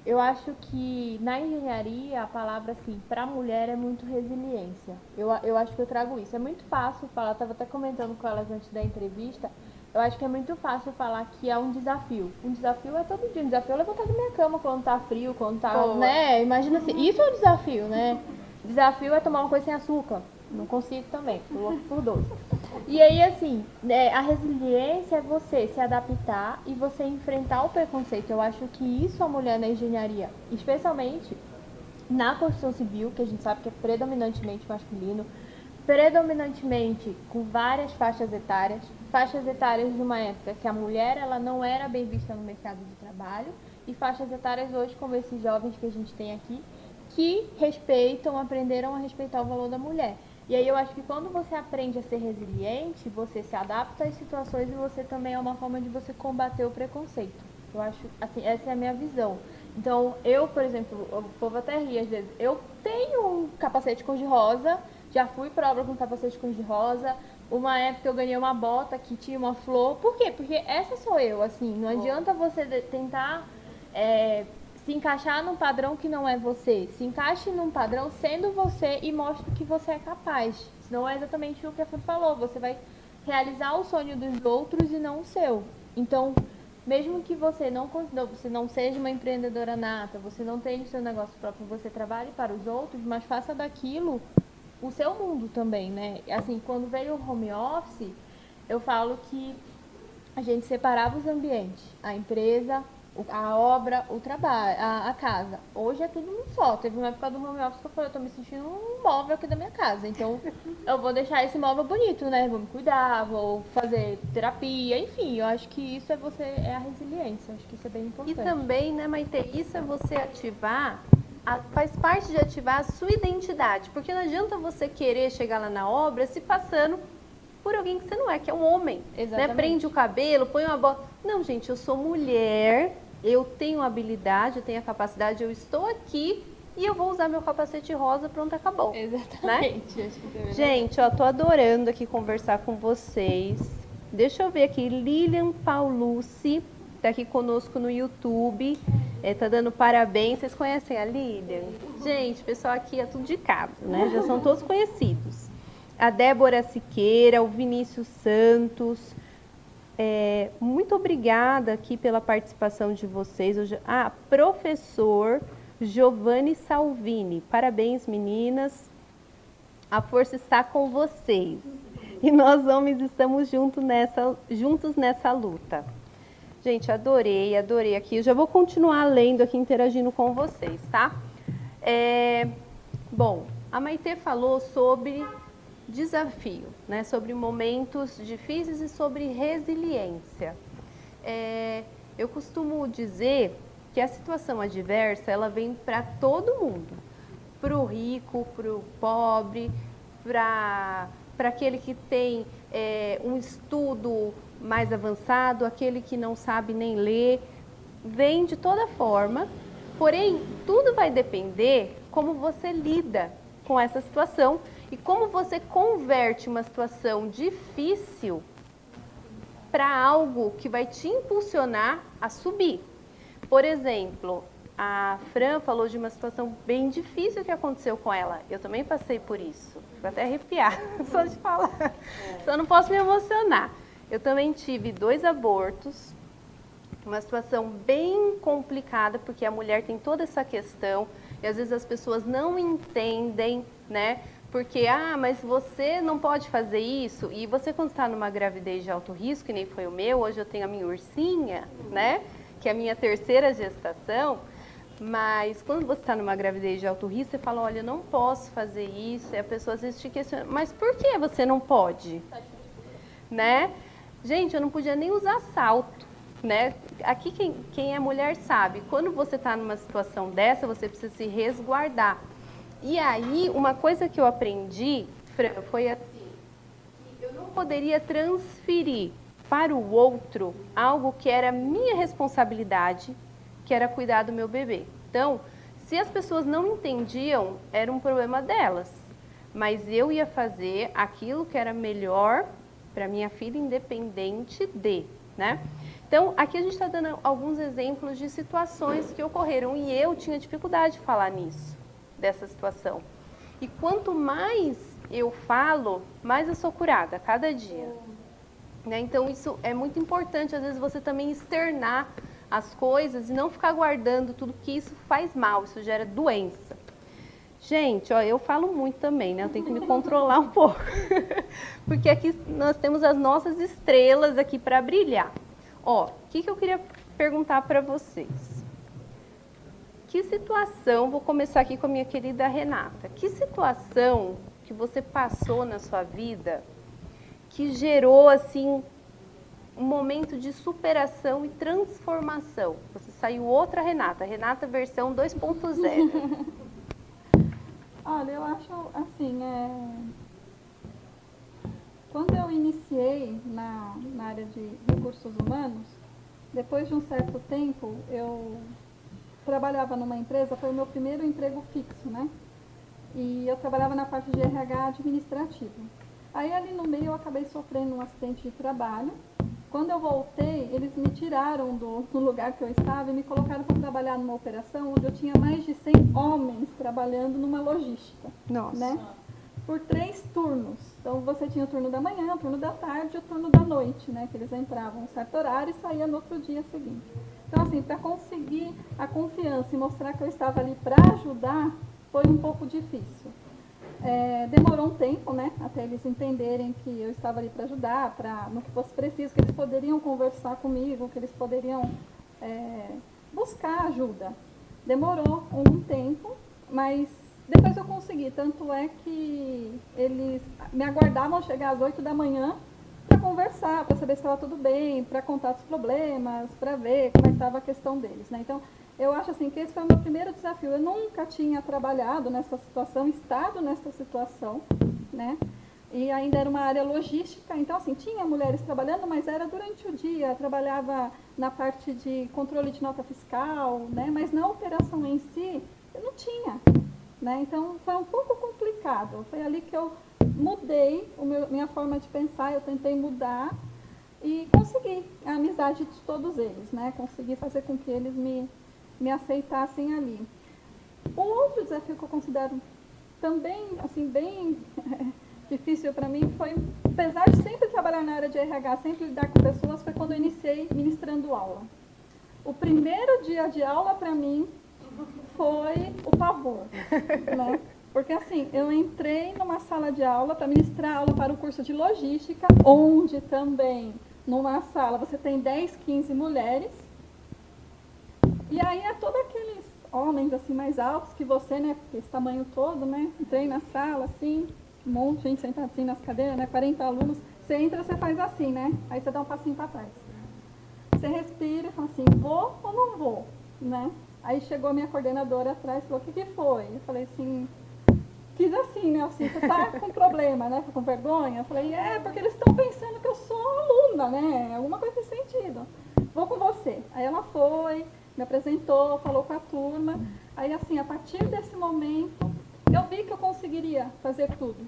Eu acho que na engenharia a palavra assim para mulher é muito resiliência. Eu, eu acho que eu trago isso. É muito fácil falar, estava até comentando com elas antes da entrevista. Eu acho que é muito fácil falar que é um desafio. Um desafio é todo dia. Um desafio é levantar da minha cama quando tá frio, quando tá.
Boa.
né? Imagina assim. Isso é um desafio, né? Desafio é tomar uma coisa sem açúcar. Não consigo também, tô louco por doce. E aí, assim, né, a resiliência é você se adaptar e você enfrentar o preconceito. Eu acho que isso a mulher na engenharia, especialmente na construção civil, que a gente sabe que é predominantemente masculino, predominantemente com várias faixas etárias, faixas etárias de uma época que a mulher ela não era bem vista no mercado de trabalho e faixas etárias hoje como esses jovens que a gente tem aqui que respeitam, aprenderam a respeitar o valor da mulher. E aí eu acho que quando você aprende a ser resiliente, você se adapta às situações e você também é uma forma de você combater o preconceito. Eu acho, assim, essa é a minha visão. Então, eu, por exemplo, o povo até ri às vezes, eu tenho um capacete cor de rosa, já fui para obra com capacete cor de rosa, uma época eu ganhei uma bota que tinha uma flor. Por quê? Porque essa sou eu, assim, não adianta você tentar é, se encaixar num padrão que não é você. Se encaixe num padrão sendo você e mostre que você é capaz. Senão é exatamente o que a Fran falou. Você vai realizar o sonho dos outros e não o seu. Então, mesmo que você não, não- você não seja uma empreendedora nata, você não tenha o seu negócio próprio, você trabalhe para os outros, mas faça daquilo o seu mundo também, né? Assim, quando veio o home office, eu falo que a gente separava os ambientes, a empresa, a obra, o trabalho, a, a casa. Hoje é tudo um só. Teve uma época do home office que eu falei, eu tô me sentindo um móvel aqui da minha casa. Então, eu vou deixar esse móvel bonito, né? Vou me cuidar, vou fazer terapia, enfim. Eu acho que isso é você, é a resiliência. Eu acho que isso é bem
E
importante.
também, né, Maite, isso é você ativar, a- faz parte de ativar a sua identidade. Porque não adianta você querer chegar lá na obra se passando por alguém que você não é, que é um homem. Né?
Exatamente.
Prende o cabelo, põe uma bota. Não, gente, eu sou mulher, eu tenho habilidade, eu tenho a capacidade, eu estou aqui e eu vou usar meu capacete rosa, pronto, acabou.
Exatamente. Deveria-
Gente, ó, tô adorando aqui conversar com vocês. Deixa eu ver aqui, Lilian Paulucci tá aqui conosco no YouTube. É, tá dando parabéns. Vocês conhecem a Lilian? Gente, pessoal aqui é tudo de casa, né? Já são todos conhecidos. A Débora Siqueira, o Vinícius Santos. É, muito obrigada aqui pela participação de vocês. Hoje, ah, professor Giovanni Salvini. Parabéns, meninas. A força está com vocês. E nós homens estamos junto nessa, juntos nessa luta. Gente, adorei, adorei aqui. Eu já vou continuar lendo aqui, interagindo com vocês, tá? É, bom, a Maitê falou sobre desafio, né? Sobre momentos difíceis e sobre resiliência. É, eu costumo dizer que a situação adversa ela vem para todo mundo, para o rico, para o pobre, para aquele que tem é, um estudo mais avançado, aquele que não sabe nem ler, vem de toda forma. Porém, tudo vai depender como você lida com essa situação e como você converte uma situação difícil para algo que vai te impulsionar a subir. Por exemplo, a Fran falou de uma situação bem difícil que aconteceu com ela. Eu também passei por isso. Fico até arrepiar só de falar. Só não posso me emocionar. Eu também tive dois abortos, uma situação bem complicada, porque a mulher tem toda essa questão, e às vezes as pessoas não entendem, né? Porque, ah, mas você não pode fazer isso. E você, quando está numa gravidez de alto risco, que nem foi o meu, hoje eu tenho a minha ursinha, né? Que é a minha terceira gestação. Mas quando você está numa gravidez de alto risco, você fala, olha, eu não posso fazer isso. E a pessoa às vezes te questiona, mas por que você não pode? né? Gente, eu não podia nem usar salto, né? Aqui quem, quem é mulher sabe, quando você está numa situação dessa, você precisa se resguardar. E aí, uma coisa que eu aprendi, Fran, foi assim, eu não poderia transferir para o outro algo que era minha responsabilidade, que era cuidar do meu bebê. Então, se as pessoas não entendiam, era um problema delas. Mas eu ia fazer aquilo que era melhor para minha filha, independente de, né? Então, aqui a gente está dando alguns exemplos de situações que ocorreram e eu tinha dificuldade de falar nisso, dessa situação. E quanto mais eu falo, mais eu sou curada a cada dia. Né? Então, isso é muito importante, às vezes, você também externar as coisas e não ficar guardando tudo que isso faz mal, isso gera doença. Gente, ó, eu falo muito também, né? Eu tenho que me controlar um pouco. Porque aqui nós temos as nossas estrelas aqui para brilhar. Ó, o que, que eu queria perguntar para vocês? Que situação, vou começar aqui com a minha querida Renata. Que situação que você passou na sua vida que gerou assim um momento de superação e transformação. Você saiu outra Renata, Renata versão 2.0.
Olha, eu acho assim, é... quando eu iniciei na, na área de recursos humanos, depois de um certo tempo, eu trabalhava numa empresa, foi o meu primeiro emprego fixo, né? E eu trabalhava na parte de RH administrativo. Aí ali no meio eu acabei sofrendo um acidente de trabalho quando eu voltei, eles me tiraram do, do lugar que eu estava e me colocaram para trabalhar numa operação onde eu tinha mais de 100 homens trabalhando numa logística.
Nossa.
Né? Por três turnos. Então você tinha o turno da manhã, o turno da tarde e o turno da noite, né? Que eles entravam um certo horário e saíam no outro dia seguinte. Então, assim, para conseguir a confiança e mostrar que eu estava ali para ajudar, foi um pouco difícil. É, demorou um tempo, né, até eles entenderem que eu estava ali para ajudar, para no que fosse preciso, que eles poderiam conversar comigo, que eles poderiam é, buscar ajuda. Demorou um tempo, mas depois eu consegui. Tanto é que eles me aguardavam chegar às 8 da manhã para conversar, para saber se estava tudo bem, para contar os problemas, para ver como é estava a questão deles. Né? Então, eu acho assim que esse foi o meu primeiro desafio. Eu nunca tinha trabalhado nessa situação, estado nessa situação, né? E ainda era uma área logística, então assim, tinha mulheres trabalhando, mas era durante o dia, trabalhava na parte de controle de nota fiscal, né? Mas na operação em si, eu não tinha, né? Então foi um pouco complicado. Foi ali que eu mudei a minha forma de pensar, eu tentei mudar e consegui a amizade de todos eles, né? Consegui fazer com que eles me me aceitassem ali. Um outro desafio que eu considero também, assim, bem difícil para mim foi, apesar de sempre trabalhar na área de RH, sempre lidar com pessoas, foi quando eu iniciei ministrando aula. O primeiro dia de aula para mim foi o pavor, né? Porque assim, eu entrei numa sala de aula para ministrar aula para o curso de logística, onde também numa sala você tem 10, 15 mulheres e aí é todos aqueles homens assim mais altos que você, né? Esse tamanho todo, né? Entrei na sala, assim, um monte de gente sentada assim nas cadeiras, né? 40 alunos. Você entra, você faz assim, né? Aí você dá um passinho para trás. Você respira e fala assim, vou ou não vou, né? Aí chegou a minha coordenadora atrás e falou, o que, que foi? Eu falei assim, quis assim, né? Assim, você tá com problema, né? Com vergonha? Eu falei, é, porque eles estão pensando que eu sou aluna, né? Alguma coisa nesse sentido. Vou com você. Aí ela foi, me apresentou, falou com a turma. Aí, assim, a partir desse momento, eu vi que eu conseguiria fazer tudo.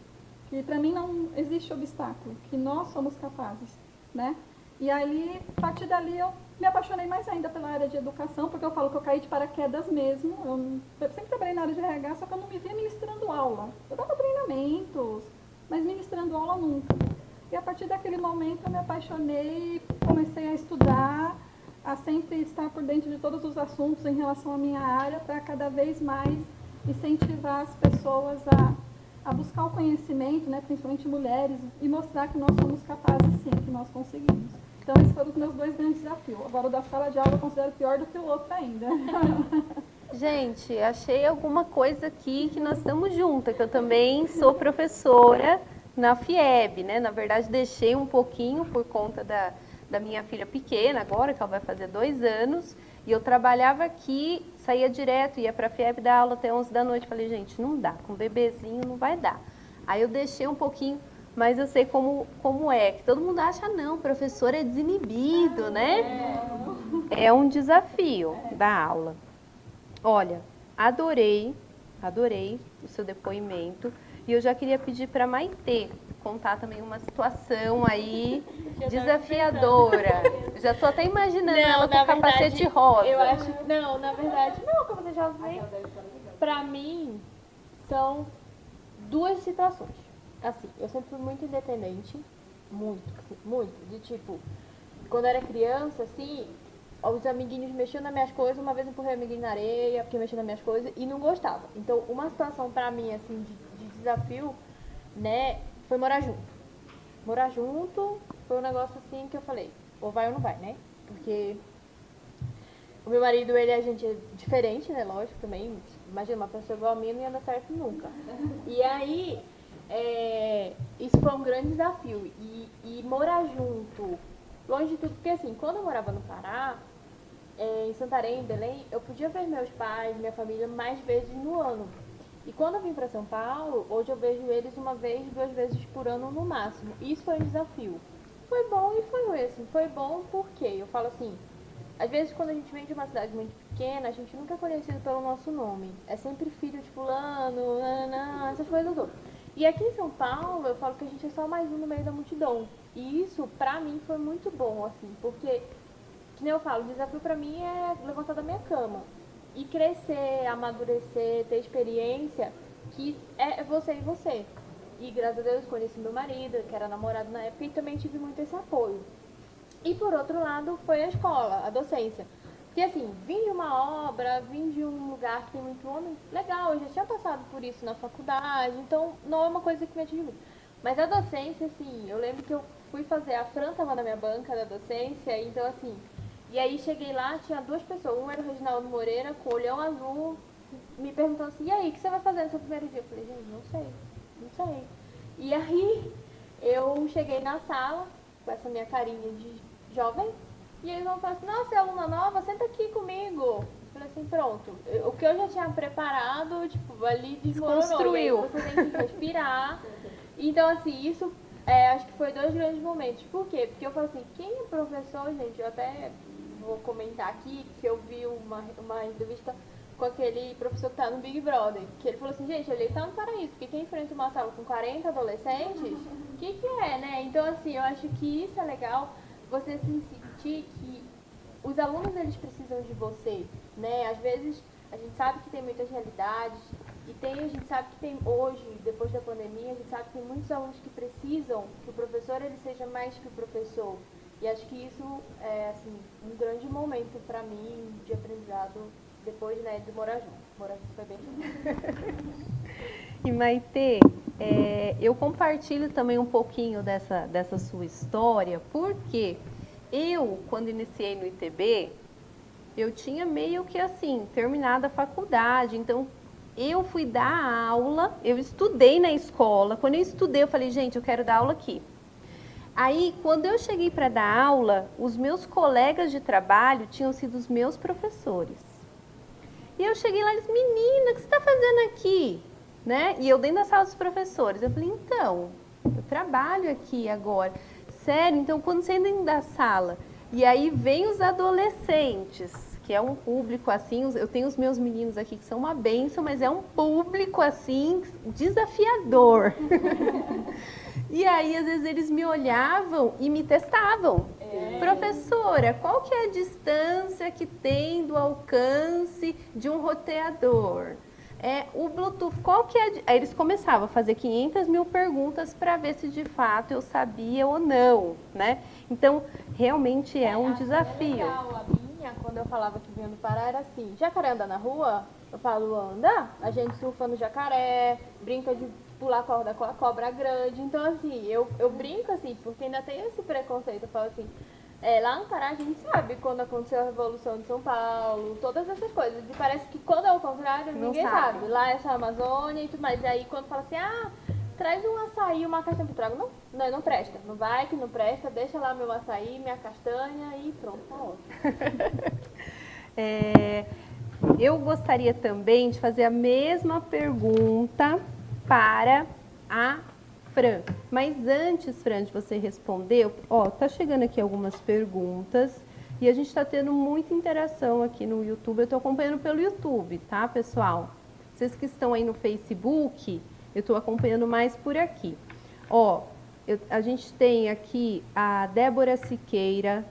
Que para mim não existe obstáculo, que nós somos capazes, né? E aí, a partir dali, eu me apaixonei mais ainda pela área de educação, porque eu falo que eu caí de paraquedas mesmo. Eu, sempre trabalhei na área de RH, só que eu não me via ministrando aula. Eu dava treinamentos, mas ministrando aula nunca. E a partir daquele momento eu me apaixonei, comecei a estudar, a sempre estar por dentro de todos os assuntos em relação à minha área para cada vez mais incentivar as pessoas a, a buscar o conhecimento, né, principalmente mulheres, e mostrar que nós somos capazes sim, que nós conseguimos. Então, esses foram os meus dois grandes desafios. Agora, o da sala de aula eu considero pior do que o outro ainda.
Gente, achei alguma coisa aqui que nós estamos juntas, que eu também sou professora, na FIEB, né? Na verdade, deixei um pouquinho por conta da, da minha filha pequena, agora que ela vai fazer dois anos. E eu trabalhava aqui, saía direto, ia para a FIEB dar aula até 11 da noite. Falei, gente, não dá, com bebezinho não vai dar. Aí eu deixei um pouquinho, mas eu sei como, como é, que todo mundo acha, não, professor é desinibido, né? É um desafio da aula. Olha, adorei, adorei o seu depoimento. E eu já queria pedir para Maitê contar também uma situação aí desafiadora. Já estou até imaginando não, ela com capacete verdade, rosa.
Eu acho, não, na verdade, não, capacete rosa. Para mim, são duas situações. Assim, eu sempre fui muito independente, muito, assim, muito, de tipo, quando eu era criança, assim, os amiguinhos mexiam nas minhas coisas, uma vez eu empurrei o amiguinho na areia, porque mexia nas minhas coisas, e não gostava. Então, uma situação pra mim, assim, de, de desafio, né, foi morar junto. Morar junto foi um negócio assim que eu falei, ou vai ou não vai, né? Porque o meu marido, ele é gente diferente, né? Lógico, também. Imagina, uma pessoa igual a mim não ia dar certo nunca. E aí, é, isso foi um grande desafio. E, e, morar junto, longe de tudo, porque assim, quando eu morava no Pará, é, em Santarém, em Belém, eu podia ver meus pais, minha família mais vezes no ano. E quando eu vim para São Paulo, hoje eu vejo eles uma vez, duas vezes por ano no máximo. Isso foi um desafio. Foi bom e foi ruim, assim. Foi bom porque eu falo assim, às vezes quando a gente vem de uma cidade muito pequena, a gente nunca é conhecido pelo nosso nome. É sempre filho de fulano, essas coisas todas. E aqui em São Paulo, eu falo que a gente é só mais um no meio da multidão. E isso, pra mim, foi muito bom, assim, porque, que nem eu falo, o desafio pra mim é levantar da minha cama e crescer, amadurecer, ter experiência, que é você e você. E graças a Deus conheci meu marido, que era namorado na época, e também tive muito esse apoio. E por outro lado foi a escola, a docência. Porque assim, vim de uma obra, vim de um lugar que tem muito homem, legal, eu já tinha passado por isso na faculdade, então não é uma coisa que me atinge muito. Mas a docência, assim, eu lembro que eu fui fazer, a Fran tava na minha banca da docência, então assim, e aí cheguei lá, tinha duas pessoas. Um era o Reginaldo Moreira, com olhão azul, me perguntando assim, e aí, o que você vai fazer no seu primeiro dia? Eu falei, gente, não sei, não sei. E aí eu cheguei na sala, com essa minha carinha de jovem, e eles vão falar assim, nossa, é aluna nova, senta aqui comigo. Eu falei assim, pronto. O que eu já tinha preparado, tipo, ali desmoronou.
Construiu.
Você tem que respirar. Então, assim, isso é, acho que foi dois grandes momentos. Por quê? Porque eu falo assim, quem é professor, gente, eu até vou comentar aqui que eu vi uma, uma entrevista com aquele professor que tá no Big Brother, que ele falou assim, gente, ele tá no paraíso, porque quem enfrenta uma sala com 40 adolescentes, o que que é, né? Então, assim, eu acho que isso é legal, você se sentir que os alunos, eles precisam de você, né? Às vezes, a gente sabe que tem muitas realidades, e tem, a gente sabe que tem hoje, depois da pandemia, a gente sabe que tem muitos alunos que precisam que o professor, ele seja mais que o professor, e acho que isso é assim, um grande momento para mim de aprendizado depois né, de morar junto. Morar junto foi bem
E Maite, é, eu compartilho também um pouquinho dessa, dessa sua história, porque eu, quando iniciei no ITB, eu tinha meio que assim, terminado a faculdade, então eu fui dar aula, eu estudei na escola, quando eu estudei eu falei, gente, eu quero dar aula aqui. Aí, quando eu cheguei para dar aula, os meus colegas de trabalho tinham sido os meus professores. E eu cheguei lá e disse, menina, o que você está fazendo aqui? Né? E eu dentro da sala dos professores. Eu falei, então, eu trabalho aqui agora. Sério, então quando você entra da sala, e aí vem os adolescentes, que é um público assim, eu tenho os meus meninos aqui que são uma benção, mas é um público assim desafiador. E aí, às vezes, eles me olhavam e me testavam. É. Professora, qual que é a distância que tem do alcance de um roteador? É, o Bluetooth, qual que é? Aí eles começavam a fazer 500 mil perguntas para ver se de fato eu sabia ou não, né? Então, realmente é, é um desafio. É
legal. A minha, quando eu falava que vinha do Pará, era assim, jacaré anda na rua? Eu falo, anda. A gente surfa no jacaré, brinca de pular corda com a cobra grande. Então, assim, eu, eu brinco assim, porque ainda tem esse preconceito. Eu falo assim, é, lá no Pará a gente sabe quando aconteceu a Revolução de São Paulo, todas essas coisas. E parece que quando é o contrário, Não ninguém sabe. sabe. Lá é só a Amazônia e tudo mais. E aí quando fala assim, ah, traz um açaí, uma castanha pro trago. Não, não, não presta. Não vai que não presta, deixa lá meu açaí, minha castanha e pronto, tá ótimo.
é, eu gostaria também de fazer a mesma pergunta para a Fran. Mas antes, Fran, de você responder, ó, tá chegando aqui algumas perguntas e a gente está tendo muita interação aqui no YouTube. Eu estou acompanhando pelo YouTube, tá, pessoal? Vocês que estão aí no Facebook, eu estou acompanhando mais por aqui. Ó, eu, a gente tem aqui a Débora Siqueira,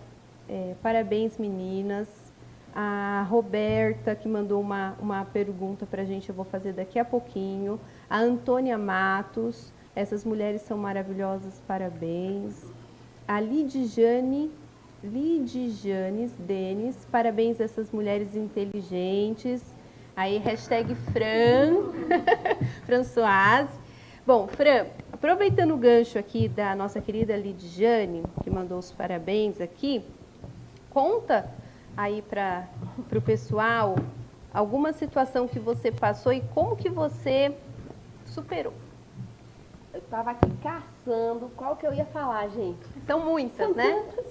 é, parabéns meninas. A Roberta, que mandou uma, uma pergunta para a gente, eu vou fazer daqui a pouquinho. A Antônia Matos, essas mulheres são maravilhosas, parabéns. A Lidiane, Lidianes Denis, parabéns a essas mulheres inteligentes. Aí, hashtag Fran, Françoise. Bom, Fran, aproveitando o gancho aqui da nossa querida Lidiane, que mandou os parabéns aqui, conta aí para o pessoal alguma situação que você passou e como que você superou.
Estava aqui caçando qual que eu ia falar, gente.
São muitas, São né?
Tantas.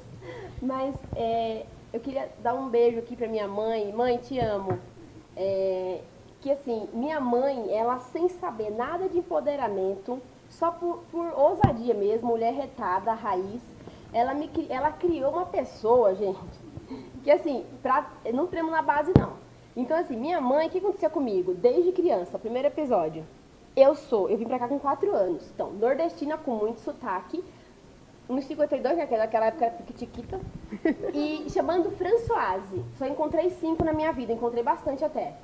Mas é, eu queria dar um beijo aqui para minha mãe. Mãe, te amo. É, que assim, minha mãe, ela sem saber nada de empoderamento, só por, por ousadia mesmo, mulher retada, raiz, ela, me, ela criou uma pessoa, gente, que assim, pra, não tremo na base não. Então assim, minha mãe, o que acontecia comigo? Desde criança, primeiro episódio, eu sou, eu vim pra cá com 4 anos, então, nordestina com muito sotaque, 1,52, né, naquela época era piquitiquita. E chamando Françoise. Só encontrei cinco na minha vida, encontrei bastante até.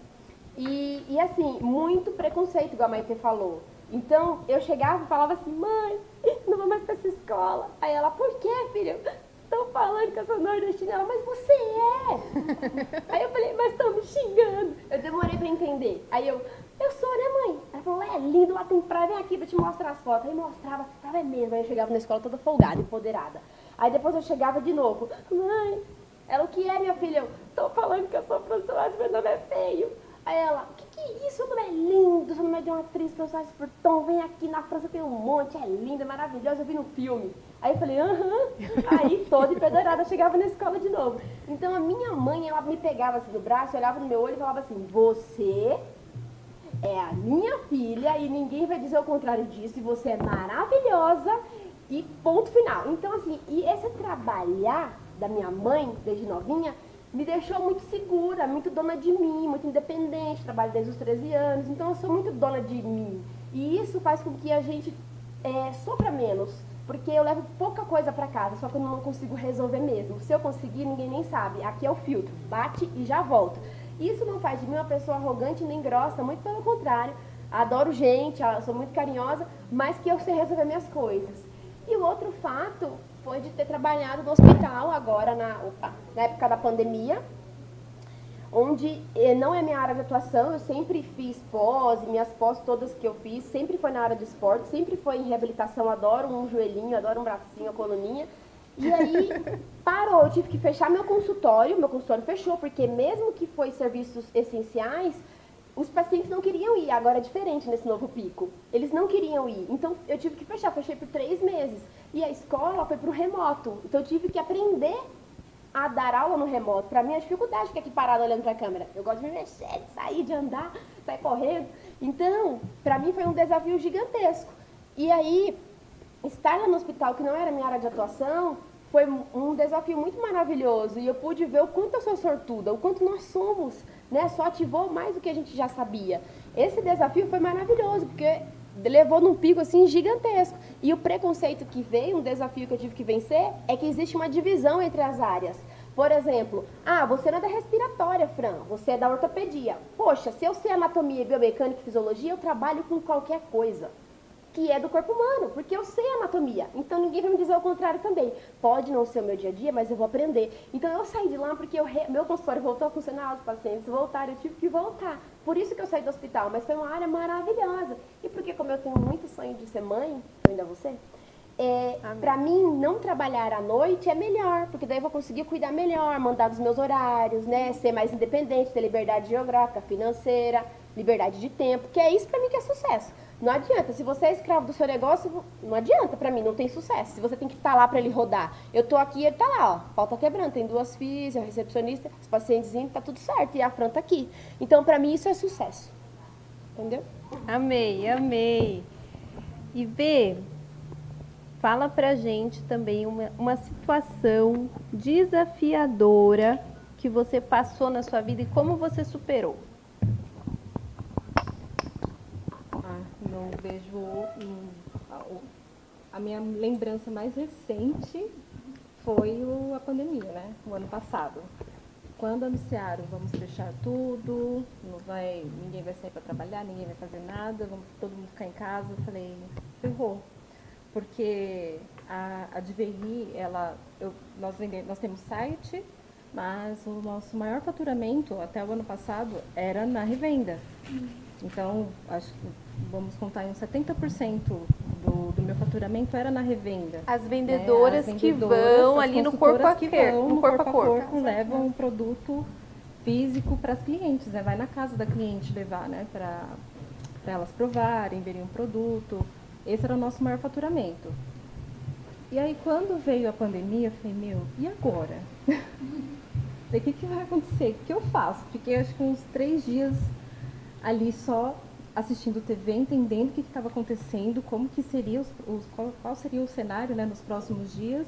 E, e assim, muito preconceito, igual a Maite falou. Então, eu chegava e falava assim, mãe, não vou mais pra essa escola. Aí ela, por quê, filho? Estão falando que eu sou nordestina. Ela, mas você é. Aí eu falei, mas estão me xingando. Eu demorei pra entender. Aí eu, eu sou, né, mãe? Ela falou, é lindo, lá tem praia, vem aqui pra te mostrar as fotos. Aí mostrava, tava mesmo. Aí eu chegava na escola toda folgada, empoderada. Aí depois eu chegava de novo, mãe, ela, o que é, minha filha? Eu, tô falando que eu sou professora, meu nome é feio. Aí ela, o que, que é isso? Seu nome é lindo, seu nome é de uma atriz, professora Tom, vem aqui na França, tem um monte, é lindo, é maravilhoso, eu vi no filme. Aí eu falei, aham. Aí toda empoderada chegava na escola de novo. Então a minha mãe, ela me pegava assim no braço, olhava no meu olho e falava assim, você é a minha filha e ninguém vai dizer o contrário disso. E você é maravilhosa e ponto final. Então, assim, e esse trabalhar da minha mãe, desde novinha, me deixou muito segura, muito dona de mim, muito independente. Trabalho desde os 13 anos, então eu sou muito dona de mim. E isso faz com que a gente é, sofra menos, porque eu levo pouca coisa para casa, só que eu não consigo resolver mesmo. Se eu conseguir, ninguém nem sabe. Aqui é o filtro, bate e já volta. Isso não faz de mim uma pessoa arrogante nem grossa, muito pelo contrário. Adoro gente, sou muito carinhosa, mas que eu sei resolver minhas coisas. E o outro fato foi de ter trabalhado no hospital agora na, opa, na época da pandemia, onde eh, não é minha área de atuação, eu sempre fiz pós, minhas pós todas que eu fiz, sempre foi na área de esporte, sempre foi em reabilitação, adoro um joelhinho, adoro um bracinho, a coluninha. E aí parou, eu tive que fechar meu consultório, meu consultório fechou, porque mesmo que foi serviços essenciais, os pacientes não queriam ir, agora é diferente nesse novo pico. Eles não queriam ir, então eu tive que fechar, fechei por três meses. E a escola foi para o remoto, então eu tive que aprender a dar aula no remoto. Para mim, a dificuldade ficar aqui parada olhando para a câmera. Eu gosto de me mexer, de sair, de andar, sair correndo. Então, para mim foi um desafio gigantesco. E aí, estar no hospital, que não era minha área de atuação, foi um desafio muito maravilhoso. E eu pude ver o quanto eu sou sortuda, o quanto nós somos né? Só ativou mais do que a gente já sabia. Esse desafio foi maravilhoso, porque levou num pico assim gigantesco. E o preconceito que veio, um desafio que eu tive que vencer, é que existe uma divisão entre as áreas. Por exemplo, ah, você não é da respiratória, Fran, você é da ortopedia. Poxa, se eu sei anatomia, biomecânica e fisiologia, eu trabalho com qualquer coisa que é do corpo humano, porque eu sei anatomia. Então ninguém vai me dizer o contrário também. Pode não ser o meu dia a dia, mas eu vou aprender. Então eu saí de lá porque eu, meu consultório voltou a funcionar, os pacientes voltaram, eu tive que voltar. Por isso que eu saí do hospital, mas foi uma área maravilhosa. E porque como eu tenho muito sonho de ser mãe, eu ainda ser, é, para mim não trabalhar à noite é melhor, porque daí eu vou conseguir cuidar melhor, mandar dos meus horários, né, ser mais independente, ter liberdade geográfica, financeira, liberdade de tempo, que é isso para mim que é sucesso. Não adianta. Se você é escravo do seu negócio, não adianta para mim, não tem sucesso. Se você tem que estar tá lá para ele rodar. Eu tô aqui e ele tá lá, ó. Pau tá quebrando. Tem duas filhas, a recepcionista, os pacientes tá tudo certo. E a Fran tá aqui. Então, para mim, isso é sucesso. Entendeu?
Amei, amei. E Vê, fala pra gente também uma, uma situação desafiadora que você passou na sua vida e como você superou.
Não vejo a minha lembrança mais recente foi o, a pandemia, né? O ano passado. Quando anunciaram vamos fechar tudo, não vai, ninguém vai sair para trabalhar, ninguém vai fazer nada, vamos todo mundo ficar em casa, eu falei, ferrou. Porque a, a DVI, ela, eu, nós, vendemos, nós temos site, mas o nosso maior faturamento até o ano passado era na revenda. Então, acho que vamos contar em 70% do, do meu faturamento era na revenda.
As vendedoras, né? As vendedoras que vão ali no corpo a corpo,
no corpo a corpo, levam um produto físico para as clientes, né? Vai na casa da cliente levar, né? Para elas provarem, verem o um produto. Esse era o nosso maior faturamento. E aí, quando veio a pandemia, eu falei, meu, e agora? o que, que vai acontecer? O que eu faço? Fiquei, acho que uns três dias ali só assistindo TV, entendendo o que estava acontecendo, como que seria os, os, qual, qual, seria o cenário né, nos próximos dias.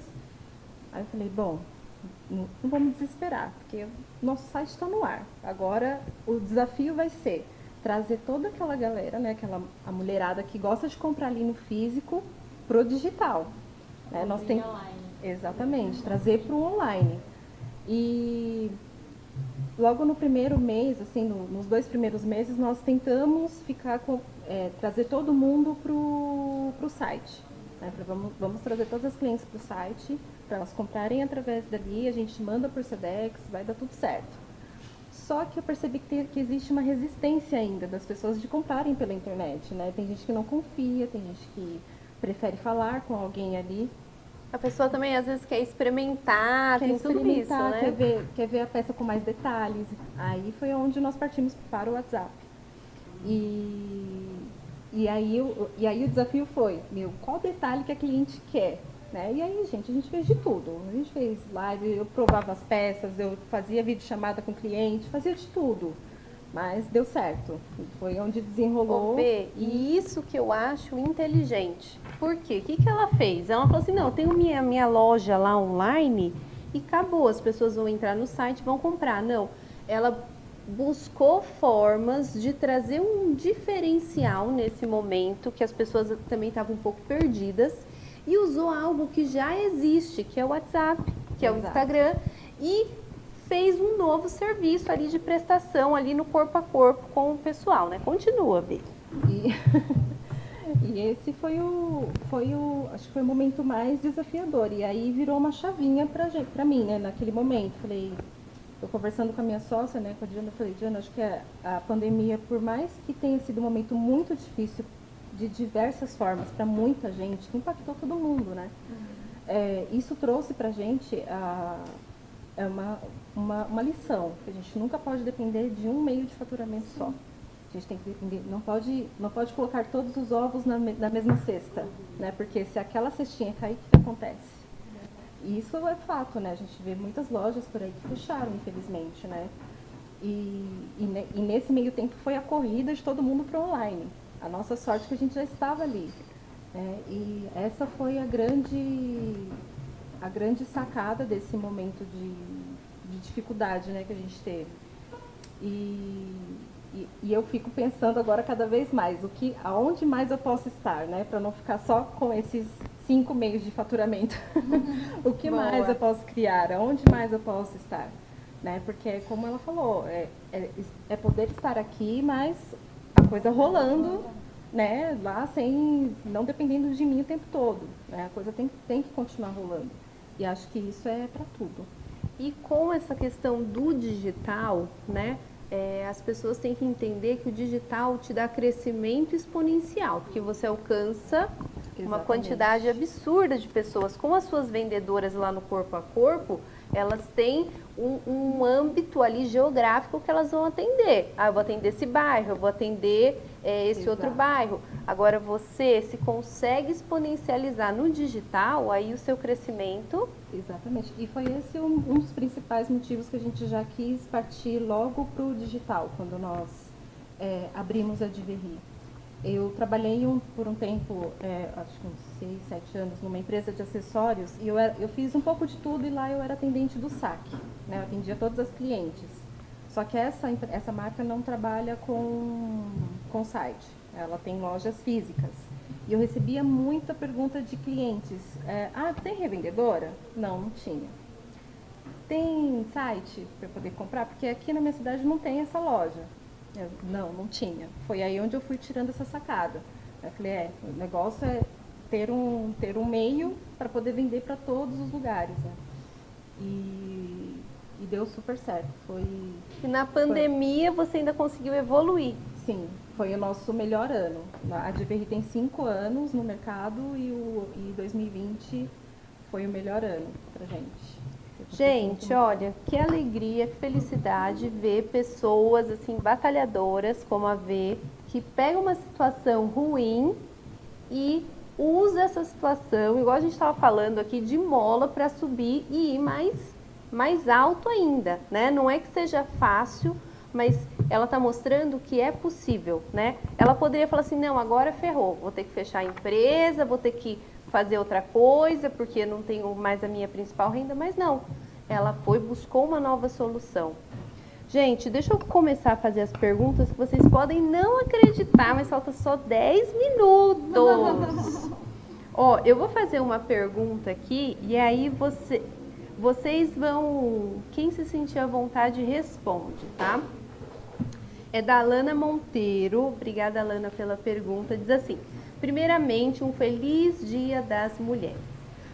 Aí eu falei, bom, não, não vamos desesperar, porque o nosso site está no ar. Agora o desafio vai ser trazer toda aquela galera, né, aquela a mulherada que gosta de comprar ali no físico para o digital. Né? Nós tem exatamente trazer para o online. E logo no primeiro mês, assim, no, nos dois primeiros meses, nós tentamos ficar com, é, trazer todo mundo para o site. Né? Pra, vamos, vamos trazer todas as clientes para o site, para elas comprarem através dali, a gente manda por Sedex, vai dar tudo certo. Só que eu percebi que, tem, que existe uma resistência ainda das pessoas de comprarem pela internet, né? Tem gente que não confia, tem gente que prefere falar com alguém ali.
A pessoa também às vezes quer experimentar, quer tem experimentar, isso, né?
quer, ver, quer ver a peça com mais detalhes. Aí foi onde nós partimos para o WhatsApp. E, e, aí, e aí o desafio foi, meu, qual detalhe que a cliente quer? Né? E aí, gente, a gente fez de tudo. A gente fez live, eu provava as peças, eu fazia vídeo chamada com o cliente, fazia de tudo. Mas deu certo. Foi onde desenrolou.
Ô, B, e isso que eu acho inteligente. Por quê? O que, que ela fez? Ela falou assim, não, eu tenho minha, minha loja lá online e acabou. As pessoas vão entrar no site vão comprar. Não, ela buscou formas de trazer um diferencial nesse momento, que as pessoas também estavam um pouco perdidas, e usou algo que já existe, que é o WhatsApp, que é o Instagram, e fez um novo serviço ali de prestação ali no corpo a corpo com o pessoal, né? Continua, Bê.
E, e esse foi o, foi o, acho que foi o momento mais desafiador. E aí virou uma chavinha pra, gente, pra mim, né? Naquele momento. Falei, eu conversando com a minha sócia, né? Com a Diana, eu falei, Diana, acho que a, a pandemia, por mais que tenha sido um momento muito difícil de diversas formas para muita gente, que impactou todo mundo, né? Uhum. É, isso trouxe pra gente a, é uma, uma, uma lição, que a gente nunca pode depender de um meio de faturamento só. A gente tem que depender, não pode, não pode colocar todos os ovos na, na mesma cesta, né? Porque se aquela cestinha cair, o que acontece? E isso é fato, né? A gente vê muitas lojas por aí que fecharam, infelizmente, né? E, e, e nesse meio tempo foi a corrida de todo mundo para online. A nossa sorte é que a gente já estava ali. Né? E essa foi a grande a grande sacada desse momento de, de dificuldade né, que a gente teve. E, e, e, eu fico pensando agora cada vez mais, o que, aonde mais eu posso estar, né? Para não ficar só com esses cinco meios de faturamento. o que Boa. mais eu posso criar? Aonde mais eu posso estar? Né? Porque, como ela falou, é, é, é poder estar aqui, mas a coisa rolando, né? Lá sem, não dependendo de mim o tempo todo. Né? A coisa tem, tem que continuar rolando. E acho que isso é para tudo.
E com essa questão do digital, né? É, as pessoas têm que entender que o digital te dá crescimento exponencial, porque você alcança uma quantidade absurda de pessoas. Com as suas vendedoras lá no corpo a corpo, elas têm um, um, âmbito ali geográfico que elas vão atender. Ah, eu vou atender esse bairro, eu vou atender é, esse Exato. outro bairro. Agora você se consegue exponencializar no digital, aí o seu crescimento.
Exatamente. E foi esse um, um dos principais motivos que a gente já quis partir logo para o digital, quando nós é, abrimos a Diverri. Eu trabalhei um, por um tempo, é, acho que uns 6, 7 anos, numa empresa de acessórios e eu, era, eu fiz um pouco de tudo e lá eu era atendente do saque. Né? Eu atendia todas as clientes. Só que essa, essa marca não trabalha com, com site, ela tem lojas físicas. E eu recebia muita pergunta de clientes: é, Ah, tem revendedora? Não, não tinha. Tem site para poder comprar? Porque aqui na minha cidade não tem essa loja. Eu, não, não tinha. Foi aí onde eu fui tirando essa sacada. Eu falei, é, o negócio é ter um, ter um meio para poder vender para todos os lugares. Né? E, e, deu super certo. Foi,
e na pandemia foi... você ainda conseguiu evoluir.
Sim, foi o nosso melhor ano. A Diverri tem cinco anos no mercado e, o, e 2020 foi o melhor ano para gente.
Gente, olha, que alegria, que felicidade ver pessoas assim batalhadoras como a V, que pega uma situação ruim e usa essa situação, igual a gente estava falando aqui, de mola para subir e ir mais, mais alto ainda, né? Não é que seja fácil, mas ela está mostrando que é possível, né? Ela poderia falar assim, não, agora ferrou, vou ter que fechar a empresa, vou ter que fazer outra coisa, porque não tenho mais a minha principal renda, mas não. Ela foi, buscou uma nova solução. Gente, deixa eu começar a fazer as perguntas que vocês podem não acreditar, mas falta só 10 minutos. Ó, eu vou fazer uma pergunta aqui e aí você, vocês vão. Quem se sentir à vontade responde, tá? É da Alana Monteiro. Obrigada, Alana, pela pergunta. Diz assim: primeiramente, um feliz dia das mulheres.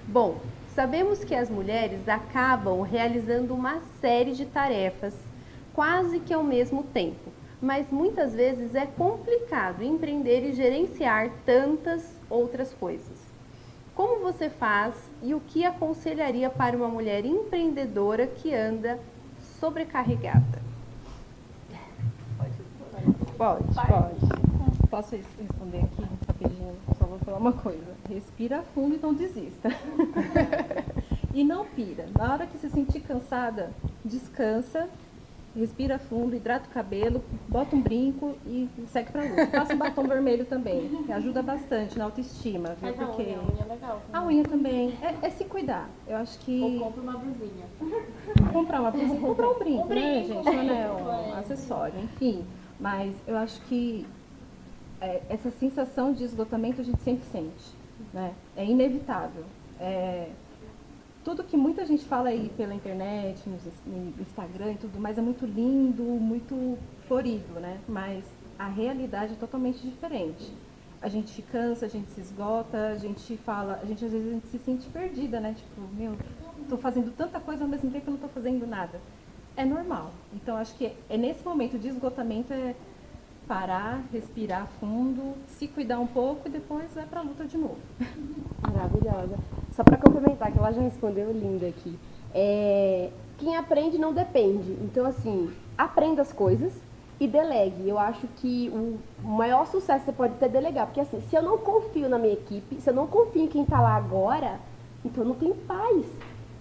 Bom, sabemos que as mulheres acabam realizando uma série de tarefas quase que ao mesmo tempo, mas muitas vezes é complicado empreender e gerenciar tantas outras coisas. Como você faz e o que aconselharia para uma mulher empreendedora que anda sobrecarregada?
Pode, pode. Posso responder aqui Só vou falar uma coisa. Respira fundo e não desista. e não pira. Na hora que se sentir cansada, descansa respira fundo, hidrata o cabelo, bota um brinco e segue pra luta. Passa um batom vermelho também, que ajuda bastante na autoestima, viu?
Mas Porque... a unha, é legal.
Também. A unha também. É, é, se cuidar. Eu acho que.
Ou compra uma blusinha.
Comprar uma blusinha. Comprar um brinco, um né, gente? Um anel, um acessório, enfim. Mas eu acho que é, essa sensação de esgotamento a gente sempre sente. Né? É inevitável. É, tudo que muita gente fala aí pela internet, no Instagram e tudo mais é muito lindo, muito florido, né? Mas a realidade é totalmente diferente. A gente cansa, a gente se esgota, a gente fala, a gente às vezes gente se sente perdida, né? Tipo, meu, estou fazendo tanta coisa ao mesmo tempo que eu não estou fazendo nada. É normal. Então acho que é nesse momento de esgotamento é parar, respirar fundo, se cuidar um pouco e depois vai para a luta de novo.
Maravilhosa. Só para complementar, que ela já respondeu linda aqui. É, quem aprende não depende. Então, assim, aprenda as coisas e delegue. Eu acho que o maior sucesso você pode ter é delegar. Porque, assim, se eu não confio na minha equipe, se eu não confio em quem está lá agora, então não tem paz.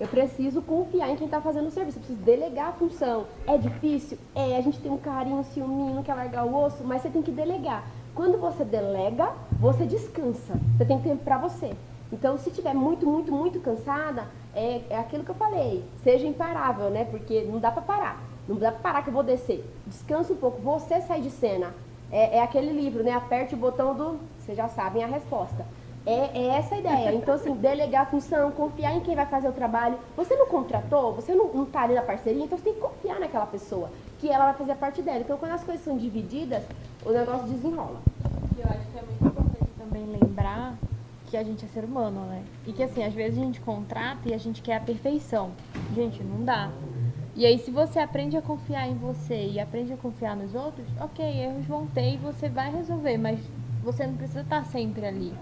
Eu preciso confiar em quem está fazendo o serviço, eu preciso delegar a função. É difícil? É, a gente tem um carinho, um ciúminho, não quer largar o osso, mas você tem que delegar. Quando você delega, você descansa. Você tem tempo para você. Então, se tiver muito, muito, muito cansada, é, é aquilo que eu falei. Seja imparável, né? Porque não dá para parar. Não dá para parar que eu vou descer. Descansa um pouco. Você sai de cena. É, é aquele livro, né? Aperte o botão do... Vocês já sabem a resposta. É, é, essa a ideia. Então, assim, delegar a função, confiar em quem vai fazer o trabalho. Você não contratou, você não, não tá ali na parceria, então você tem que confiar naquela pessoa, que ela vai fazer a parte dela. Então, quando as coisas são divididas, o negócio desenrola.
Eu acho que é muito importante também lembrar que a gente é ser humano, né? E que, assim, às vezes a gente contrata e a gente quer a perfeição. Gente, não dá. E aí, se você aprende a confiar em você e aprende a confiar nos outros, ok, erros vão ter e você vai resolver, mas você não precisa estar sempre ali.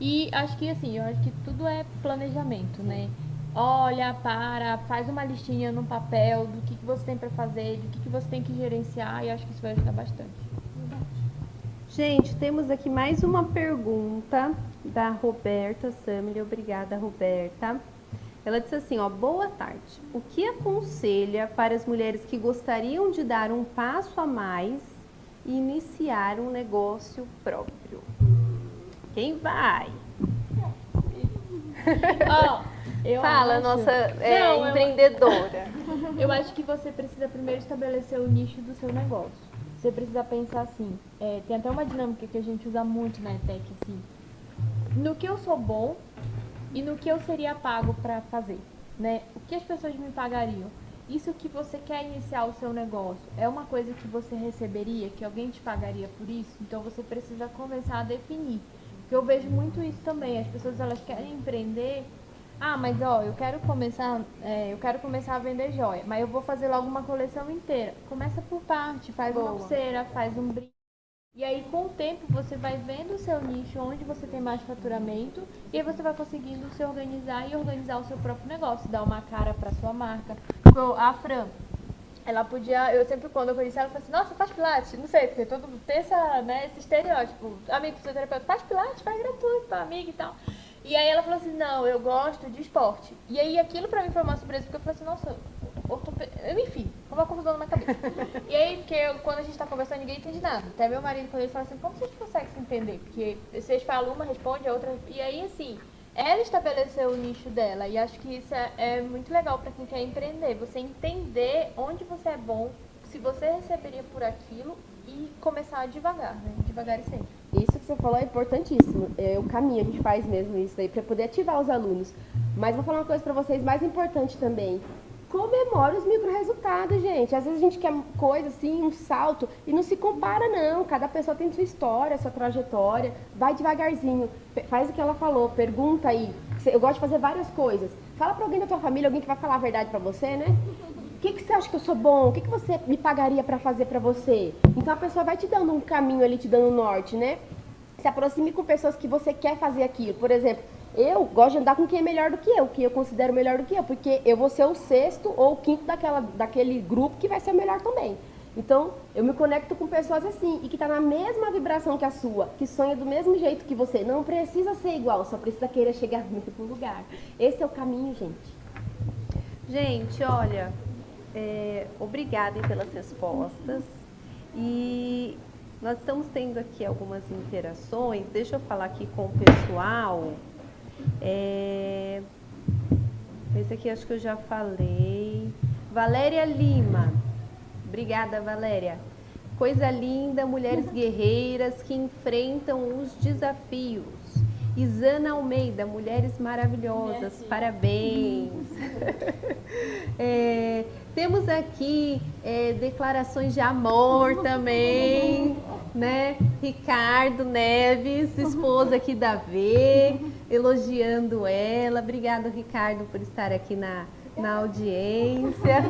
E acho que assim, eu acho que tudo é planejamento, né? Olha, para, faz uma listinha no papel do que, que você tem para fazer, do que, que você tem que gerenciar e acho que isso vai ajudar bastante.
Gente, temos aqui mais uma pergunta da Roberta Samile. Obrigada, Roberta. Ela disse assim, ó, boa tarde. O que aconselha para as mulheres que gostariam de dar um passo a mais e iniciar um negócio próprio? Quem vai?
Ó, eu
Fala,
acho-
nossa é,
Não, eu-
empreendedora.
Eu acho que você precisa primeiro estabelecer o nicho do seu negócio. Você precisa pensar assim, é, tem até uma dinâmica que a gente usa muito na ETEC, assim, no que eu sou bom e no que eu seria pago para fazer, né? O que as pessoas me pagariam? Isso que você quer iniciar o seu negócio é uma coisa que você receberia, que alguém te pagaria por isso? Então você precisa começar a definir. Porque eu vejo muito isso também. As pessoas elas querem empreender ah, mas ó, eu quero começar, é, eu quero começar a vender joia, mas eu vou fazer logo uma coleção inteira. Começa por parte, faz uma
Boa.
pulseira, faz um brinco. E aí com o tempo você vai vendo o seu nicho, onde você tem mais faturamento, e aí você vai conseguindo se organizar e organizar o seu próprio negócio, dar uma cara para sua marca. A Fran, ela podia, eu sempre quando eu conheci ela, eu falei assim, nossa, faz pilates, não sei, porque todo mundo tem essa, né, esse estereótipo, amigo fisioterapeuta, faz pilates, faz gratuito amiga e tal. E aí ela falou assim, não, eu gosto de esporte. E aí aquilo pra mim foi uma surpresa, porque eu falei assim, nossa, ortope... enfim, uma confusão na minha cabeça. e aí, porque eu- quando a gente tá conversando, ninguém entende nada. Até meu marido, quando ele fala assim, como vocês conseguem se entender? Porque vocês falam uma, responde a outra. E aí, assim, ela estabeleceu o nicho dela. E acho que isso é, é muito legal pra quem quer empreender. Você entender onde você é bom, se você receberia por aquilo e começar devagar, né? Devagar e sempre.
Isso que você falou é importantíssimo. É o caminho, a gente faz mesmo isso aí para poder ativar os alunos. Mas vou falar uma coisa para vocês mais importante também. Comemore os micro resultados, gente. Às vezes a gente quer coisa assim, um salto, e não se compara, não. Cada pessoa tem sua história, sua trajetória. Vai devagarzinho. Faz o que ela falou, pergunta aí. Eu gosto de fazer várias coisas. Fala para alguém da tua família, alguém que vai falar a verdade para você, né? O que, que você acha que eu sou bom? O que, que você me pagaria para fazer para você? Então a pessoa vai te dando um caminho ali, te dando um norte, né? Se aproxime com pessoas que você quer fazer aquilo. Por exemplo, eu gosto de andar com quem é melhor do que eu, que eu considero melhor do que eu, porque eu vou ser o sexto ou o quinto daquela, daquele grupo que vai ser o melhor também. Então, eu me conecto com pessoas assim e que tá na mesma vibração que a sua, que sonha do mesmo jeito que você. Não precisa ser igual, só precisa querer chegar no mesmo lugar. Esse é o caminho, gente.
Gente, olha, é, obrigada pelas respostas. E nós estamos tendo aqui algumas interações. Deixa eu falar aqui com o pessoal. É, esse aqui acho que eu já falei. Valéria Lima. Obrigada, Valéria. Coisa linda, mulheres guerreiras que enfrentam os desafios. Isana Almeida, mulheres maravilhosas, parabéns. É, temos aqui é, declarações de amor também, né? Ricardo Neves, esposa aqui da V, elogiando ela. Obrigado, Ricardo, por estar aqui na, na audiência.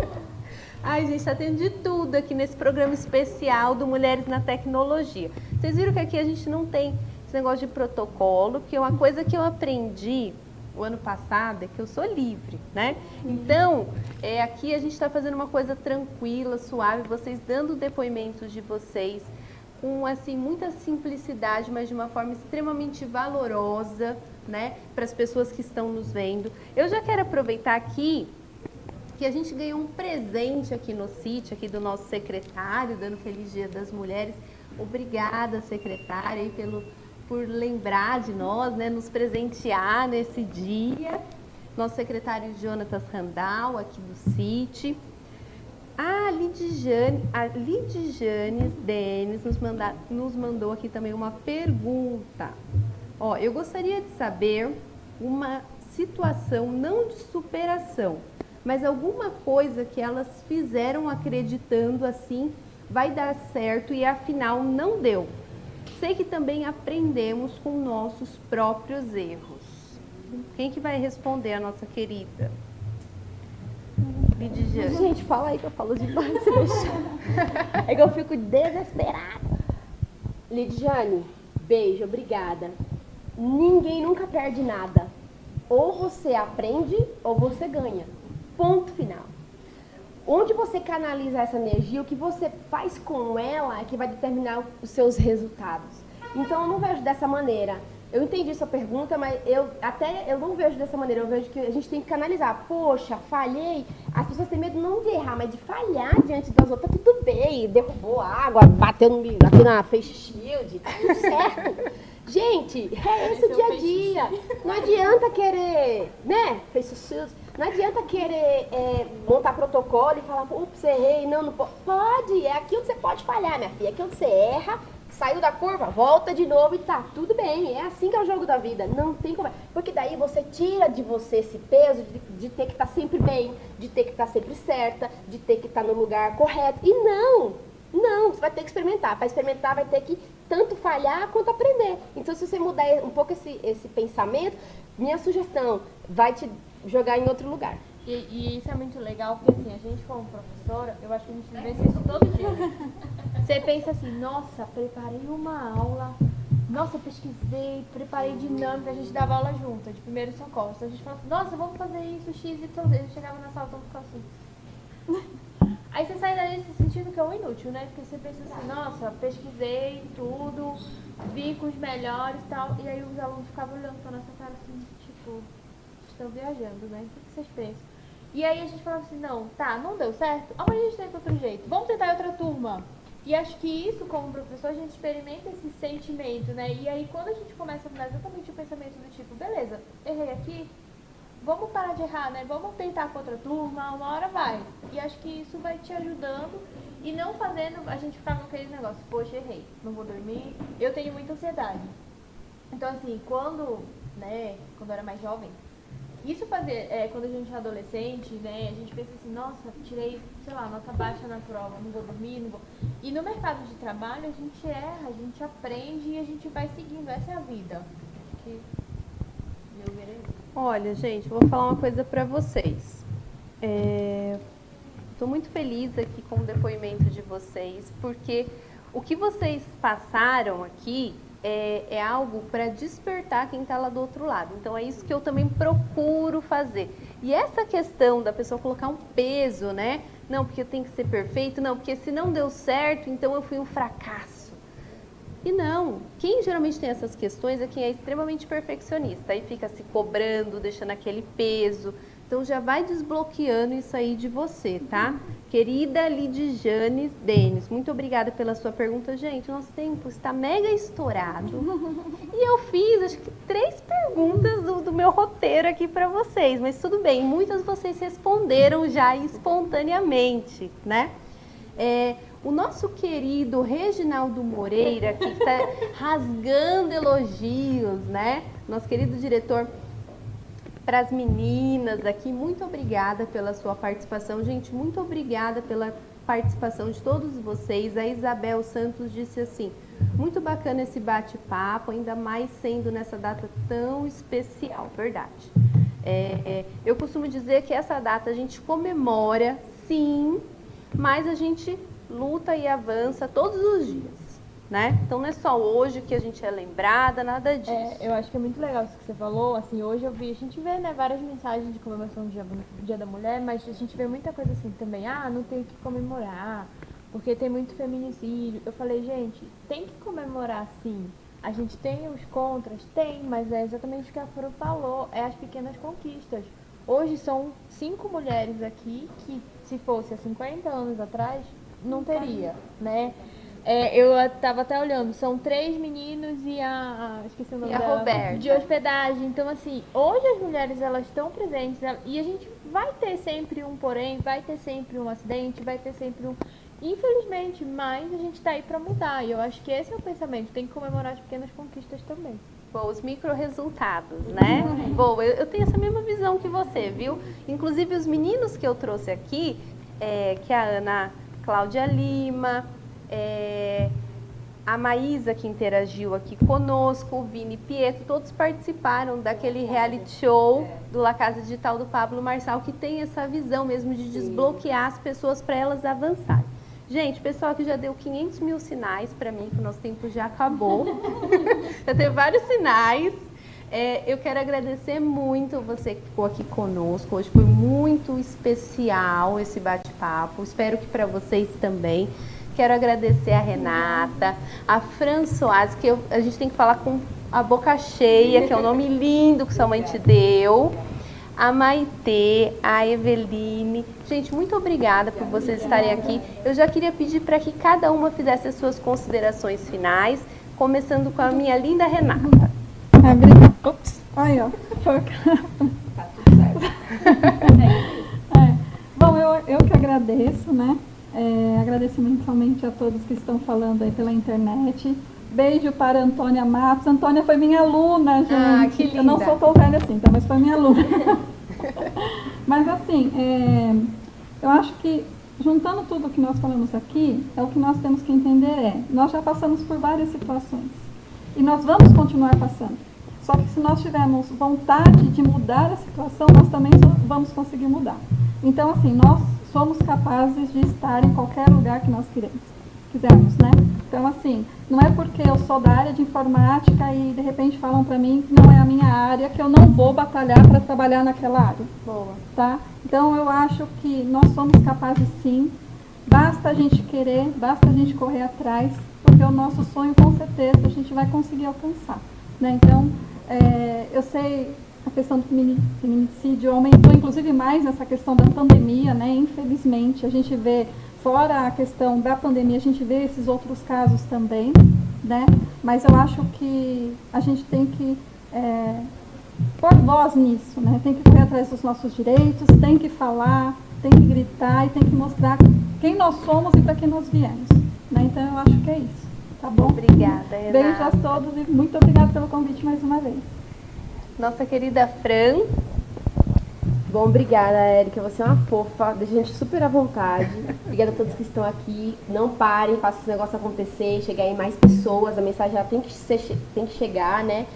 Ai, gente, tá tendo de tudo aqui nesse programa especial do Mulheres na Tecnologia. Vocês viram que aqui a gente não tem esse negócio de protocolo, que é uma coisa que eu aprendi o ano passado é que eu sou livre, né? Então, é, aqui a gente está fazendo uma coisa tranquila, suave, vocês dando depoimentos de vocês com assim muita simplicidade, mas de uma forma extremamente valorosa, né, para as pessoas que estão nos vendo. Eu já quero aproveitar aqui que a gente ganhou um presente aqui no sítio, aqui do nosso secretário, dando Feliz Dia das Mulheres. Obrigada, secretária, pelo, por lembrar de nós, né, nos presentear nesse dia. Nosso secretário Jonatas Randall, aqui do sítio. A Lidiane, a Lidiane Denis nos, manda, nos mandou aqui também uma pergunta. Ó, eu gostaria de saber uma situação não de superação, mas alguma coisa que elas fizeram acreditando assim vai dar certo e afinal não deu. Sei que também aprendemos com nossos próprios erros. Quem que vai responder a nossa querida? Lidiane.
Gente, fala aí que eu falo demais, se deixar. É que eu fico desesperada. Lidiane, beijo, obrigada. ninguém nunca perde nada. Ou você aprende ou você ganha. Ponto final. Onde você canaliza essa energia, o que você faz com ela é que vai determinar os seus resultados. Então eu não vejo dessa maneira. Eu entendi sua pergunta, mas eu até eu não vejo dessa maneira. Eu vejo que a gente tem que canalizar. Poxa, falhei. As pessoas têm medo não de errar, mas de falhar diante das outras. Tá tudo bem. Derrubou água, bateu aqui na face shield. Tá tudo certo. gente, é esse o dia a dia. Não adianta querer, né? Face shield. Não adianta querer é, montar protocolo e falar, ups, errei. Não, não pode. Pode. É aqui onde você pode falhar, minha filha. É aqui onde você erra Saiu da curva, volta de novo e tá tudo bem. É assim que é o jogo da vida. Não tem como. Porque daí você tira de você esse peso de, de ter que estar tá sempre bem, de ter que estar tá sempre certa, de ter que estar tá no lugar correto. E não! Não, você vai ter que experimentar. Para experimentar, vai ter que tanto falhar quanto aprender. Então, se você mudar um pouco esse, esse pensamento, minha sugestão vai te jogar em outro lugar.
E, e, isso é muito legal, porque assim, a gente como professora, eu acho que a gente vê isso todo dia. Você pensa assim, nossa, preparei uma aula, nossa, pesquisei, preparei dinâmica, a gente dava aula junto, de primeiro socorro. Então a gente falava assim, nossa, vamos fazer isso, X e tudo. Eu chegava na sala, todo ficava assim. Aí você sai daí se sentindo que é um inútil, né? Porque você pensa assim, nossa, pesquisei tudo, vi com os melhores e tal. E aí os alunos ficavam olhando pra nossa cara assim, tipo, estão viajando, né? O que vocês pensam? E aí a gente falava assim, não, tá, não deu certo, amanhã a gente tenta outro jeito, vamos tentar outra turma. E acho que isso, como professor, a gente experimenta esse sentimento, né? E aí quando a gente começa a mudar exatamente o pensamento do tipo, beleza, errei aqui, vamos parar de errar, né? Vamos tentar com outra turma, uma hora vai. E acho que isso vai te ajudando e não fazendo a gente ficar com aquele negócio, poxa, errei, não vou dormir. Eu tenho muita ansiedade. Então, assim, quando, né, quando eu era mais jovem, isso fazer, é, quando a gente é adolescente, né, a gente pensa assim, nossa, tirei, sei lá, nota baixa na prova, não vou dormir, não vou. E no mercado de trabalho a gente erra, a gente aprende e a gente vai seguindo, essa é a vida. Que
eu verei. Olha, gente, vou falar uma coisa para vocês. Estou é, muito feliz aqui com o depoimento de vocês, porque o que vocês passaram aqui é, é algo para despertar quem está lá do outro lado. Então é isso que eu também procuro fazer. E essa questão da pessoa colocar um peso, né? Não, porque eu tenho que ser perfeito, não, porque se não deu certo, então eu fui um fracasso. E não, quem geralmente tem essas questões é quem é extremamente perfeccionista. Aí fica se cobrando, deixando aquele peso. Então já vai desbloqueando isso aí de você, tá? Querida Lidiane Denis, muito obrigada pela sua pergunta. Gente, nosso tempo está mega estourado. e eu fiz, acho que, três perguntas do, do meu roteiro aqui para vocês. Mas tudo bem, muitas vocês responderam já espontaneamente, né? É, o nosso querido Reginaldo Moreira, que está rasgando elogios, né? Nosso querido diretor para as meninas aqui, muito obrigada pela sua participação. Gente, muito obrigada pela participação de todos vocês. A Isabel Santos disse assim: muito bacana esse bate-papo, ainda mais sendo nessa data tão especial, verdade. É, é, eu costumo dizer que essa data a gente comemora, sim, mas a gente luta e avança todos os dias né? Então não é só hoje que a gente é lembrada, nada disso.
É, eu acho que é muito legal isso que você falou. Assim, hoje eu vi, a gente vê né, várias mensagens de comemoração do dia, do dia da Mulher, mas a gente vê muita coisa assim também. Ah, não tem que comemorar, porque tem muito feminicídio. Eu falei, gente, tem que comemorar sim. A gente tem os contras? Tem, mas é exatamente o que a Furo falou, é as pequenas conquistas. Hoje são cinco mulheres aqui que, se fosse há 50 anos atrás, não teria, né? É, eu estava até olhando, são três meninos e a, a esqueci o nome
e a Roberta.
de hospedagem. Então assim, hoje as mulheres elas estão presentes e a gente vai ter sempre um porém, vai ter sempre um acidente, vai ter sempre um infelizmente, mas a gente está aí para mudar. E eu acho que esse é o pensamento, tem que comemorar as pequenas conquistas também.
Bom, os micro resultados, né? Uhum. Bom, eu, eu, tenho essa mesma visão que você, viu? Inclusive os meninos que eu trouxe aqui, é, que é a Ana Cláudia Lima, é, a Maísa que interagiu aqui conosco, o Vini Pietro, todos participaram daquele reality show do La Casa Digital do Pablo Marçal, que tem essa visão mesmo de desbloquear as pessoas para elas avançarem. Gente, pessoal que já deu 500 mil sinais para mim, que o nosso tempo já acabou. já teve vários sinais. É, eu quero agradecer muito você que ficou aqui conosco. Hoje foi muito especial esse bate-papo. Espero que para vocês também. Quero agradecer a Renata, a Françoise, que eu, a gente tem que falar com a boca cheia, que é o um nome lindo que sua mãe te deu. A Maitê, a Eveline. Gente, muito obrigada por vocês estarem aqui. Eu já queria pedir para que cada uma fizesse as suas considerações finais, começando com a minha linda Renata.
Obrigada. Ops. Aí, ó. Tá tudo certo. é. Bom, eu, eu que agradeço, né? É, agradecimento somente a todos que estão falando aí pela internet. Beijo para Antônia Matos. Antônia foi minha aluna, gente. Ah, que linda. Eu não sou tão velha assim, tá? mas foi minha aluna. mas assim, é, eu acho que juntando tudo que nós falamos aqui, é o que nós temos que entender é, nós já passamos por várias situações. E nós vamos continuar passando. Só que se nós tivermos vontade de mudar a situação, nós também vamos conseguir mudar. Então, assim, nós somos capazes de estar em qualquer lugar que nós queremos, quisermos, né? Então, assim, não é porque eu sou da área de informática e de repente falam para mim que não é a minha área que eu não vou batalhar para trabalhar naquela área.
Boa.
Tá? Então, eu acho que nós somos capazes sim. Basta a gente querer, basta a gente correr atrás, porque o nosso sonho, com certeza, a gente vai conseguir alcançar. Né? Então, é, eu sei a questão do feminicídio aumentou, inclusive, mais nessa questão da pandemia, né? Infelizmente, a gente vê, fora a questão da pandemia, a gente vê esses outros casos também, né? Mas eu acho que a gente tem que é, pôr voz nisso, né? Tem que correr atrás dos nossos direitos, tem que falar, tem que gritar e tem que mostrar quem nós somos e para quem nós viemos. Né? Então, eu acho que é isso. Tá bom?
Obrigada, Renata.
Beijos a todos e muito obrigada pelo convite mais uma vez.
Nossa querida Fran.
Bom, obrigada, Érica. Você é uma fofa, deixa a gente super à vontade. Obrigada a todos que estão aqui. Não parem, façam esse negócio acontecer, chegar em mais pessoas. A mensagem já tem que, ser, tem que chegar, né?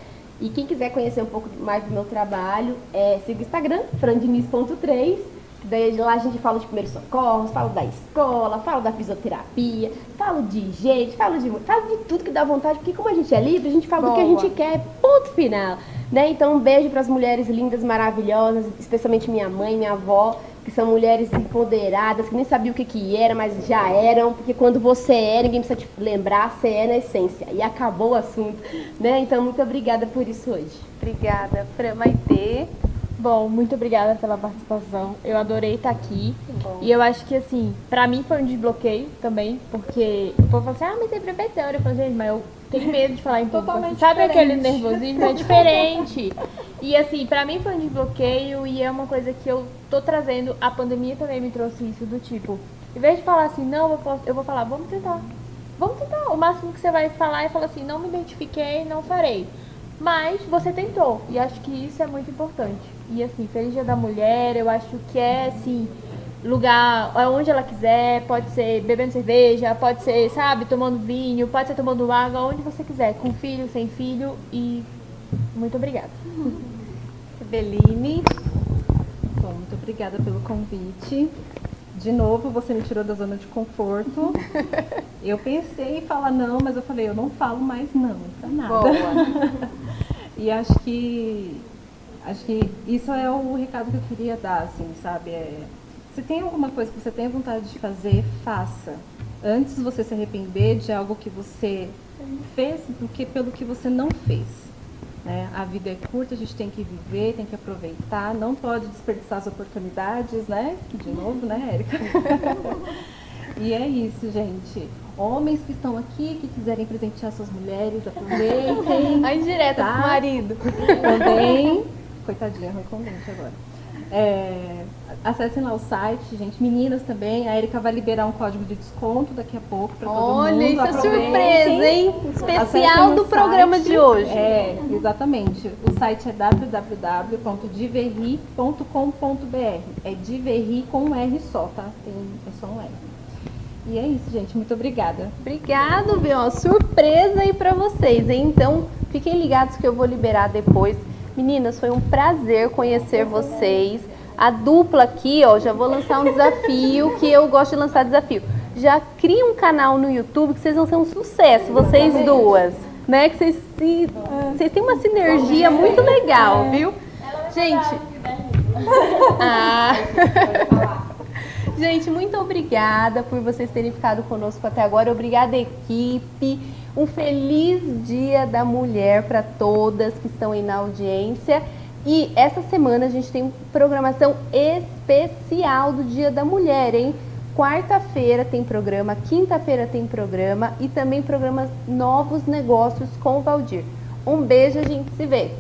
E quem quiser conhecer um pouco mais do meu trabalho, é, siga o Instagram, frandiniz.3 Daí lá a gente fala de primeiros socorros, fala da escola, fala da fisioterapia, fala de gente, fala de, fala de tudo que dá vontade, porque como a gente é livre, a gente fala Boa. do que a gente quer, ponto final. Né? Então um beijo para as mulheres lindas, maravilhosas, especialmente minha mãe, minha avó, que são mulheres empoderadas, que nem sabiam o que, que era, mas já eram, porque quando você é, ninguém precisa te lembrar, você é na essência. E acabou o assunto. Né? Então, muito obrigada por isso hoje.
Obrigada, Fran Maitê.
Bom, muito obrigada pela participação. Eu adorei estar aqui. E eu acho que, assim, pra mim foi um desbloqueio também, porque o povo fala assim, ah, mas é protetor. Eu falo, gente, mas eu tenho medo de falar em público. Totalmente Sabe diferente. aquele nervosismo? É diferente. e, assim, pra mim foi um desbloqueio e é uma coisa que eu tô trazendo. A pandemia também me trouxe isso, do tipo, em vez de falar assim, não, eu, posso, eu vou falar, vamos tentar. Vamos tentar. O máximo que você vai falar é falar assim, não me identifiquei, não farei. Mas você tentou. E acho que isso é muito importante. E assim, Feliz Dia da Mulher, eu acho que é assim, lugar onde ela quiser, pode ser bebendo cerveja, pode ser, sabe, tomando vinho, pode ser tomando água, onde você quiser, com filho, sem filho e muito obrigada.
Beline.
Bom, muito obrigada pelo convite. De novo, você me tirou da zona de conforto. Eu pensei em falar não, mas eu falei, eu não falo mais não pra nada. Boa. e acho que Acho que isso é o recado que eu queria dar, assim, sabe? É, se tem alguma coisa que você tem vontade de fazer, faça. Antes você se arrepender de algo que você fez do que pelo que você não fez. Né? A vida é curta, a gente tem que viver, tem que aproveitar, não pode desperdiçar as oportunidades, né? De novo, né, Érica? e é isso, gente. Homens que estão aqui, que quiserem presentear suas mulheres, aproveitem.
A indireta tá? pro marido.
Também. Coitadinha, ruim com dente agora. É, acessem lá o site, gente. Meninas também. A Erika vai liberar um código de desconto daqui a pouco para todo mundo.
Olha, isso é surpresa, hein? Especial do programa de hoje.
É, exatamente. O site é www.diverri.com.br. É Diverri com um R só, tá? Tem, é só um R. E é isso, gente. Muito obrigada.
Obrigado, viu? Surpresa aí para vocês, hein? Então, fiquem ligados que eu vou liberar depois Meninas, foi um prazer conhecer vocês. A dupla aqui, ó, já vou lançar um desafio, que eu gosto de lançar desafio. Já cria um canal no YouTube que vocês vão ser um sucesso, vocês duas. né? Que vocês se, vocês têm uma sinergia muito legal, viu? Gente, ah. Gente, muito obrigada por vocês terem ficado conosco até agora. Obrigada, equipe. Um feliz Dia da Mulher para todas que estão aí na audiência. E essa semana a gente tem programação especial do Dia da Mulher, hein? Quarta-feira tem programa, quinta-feira tem programa e também programa Novos Negócios com o Valdir. Um beijo, a gente se vê.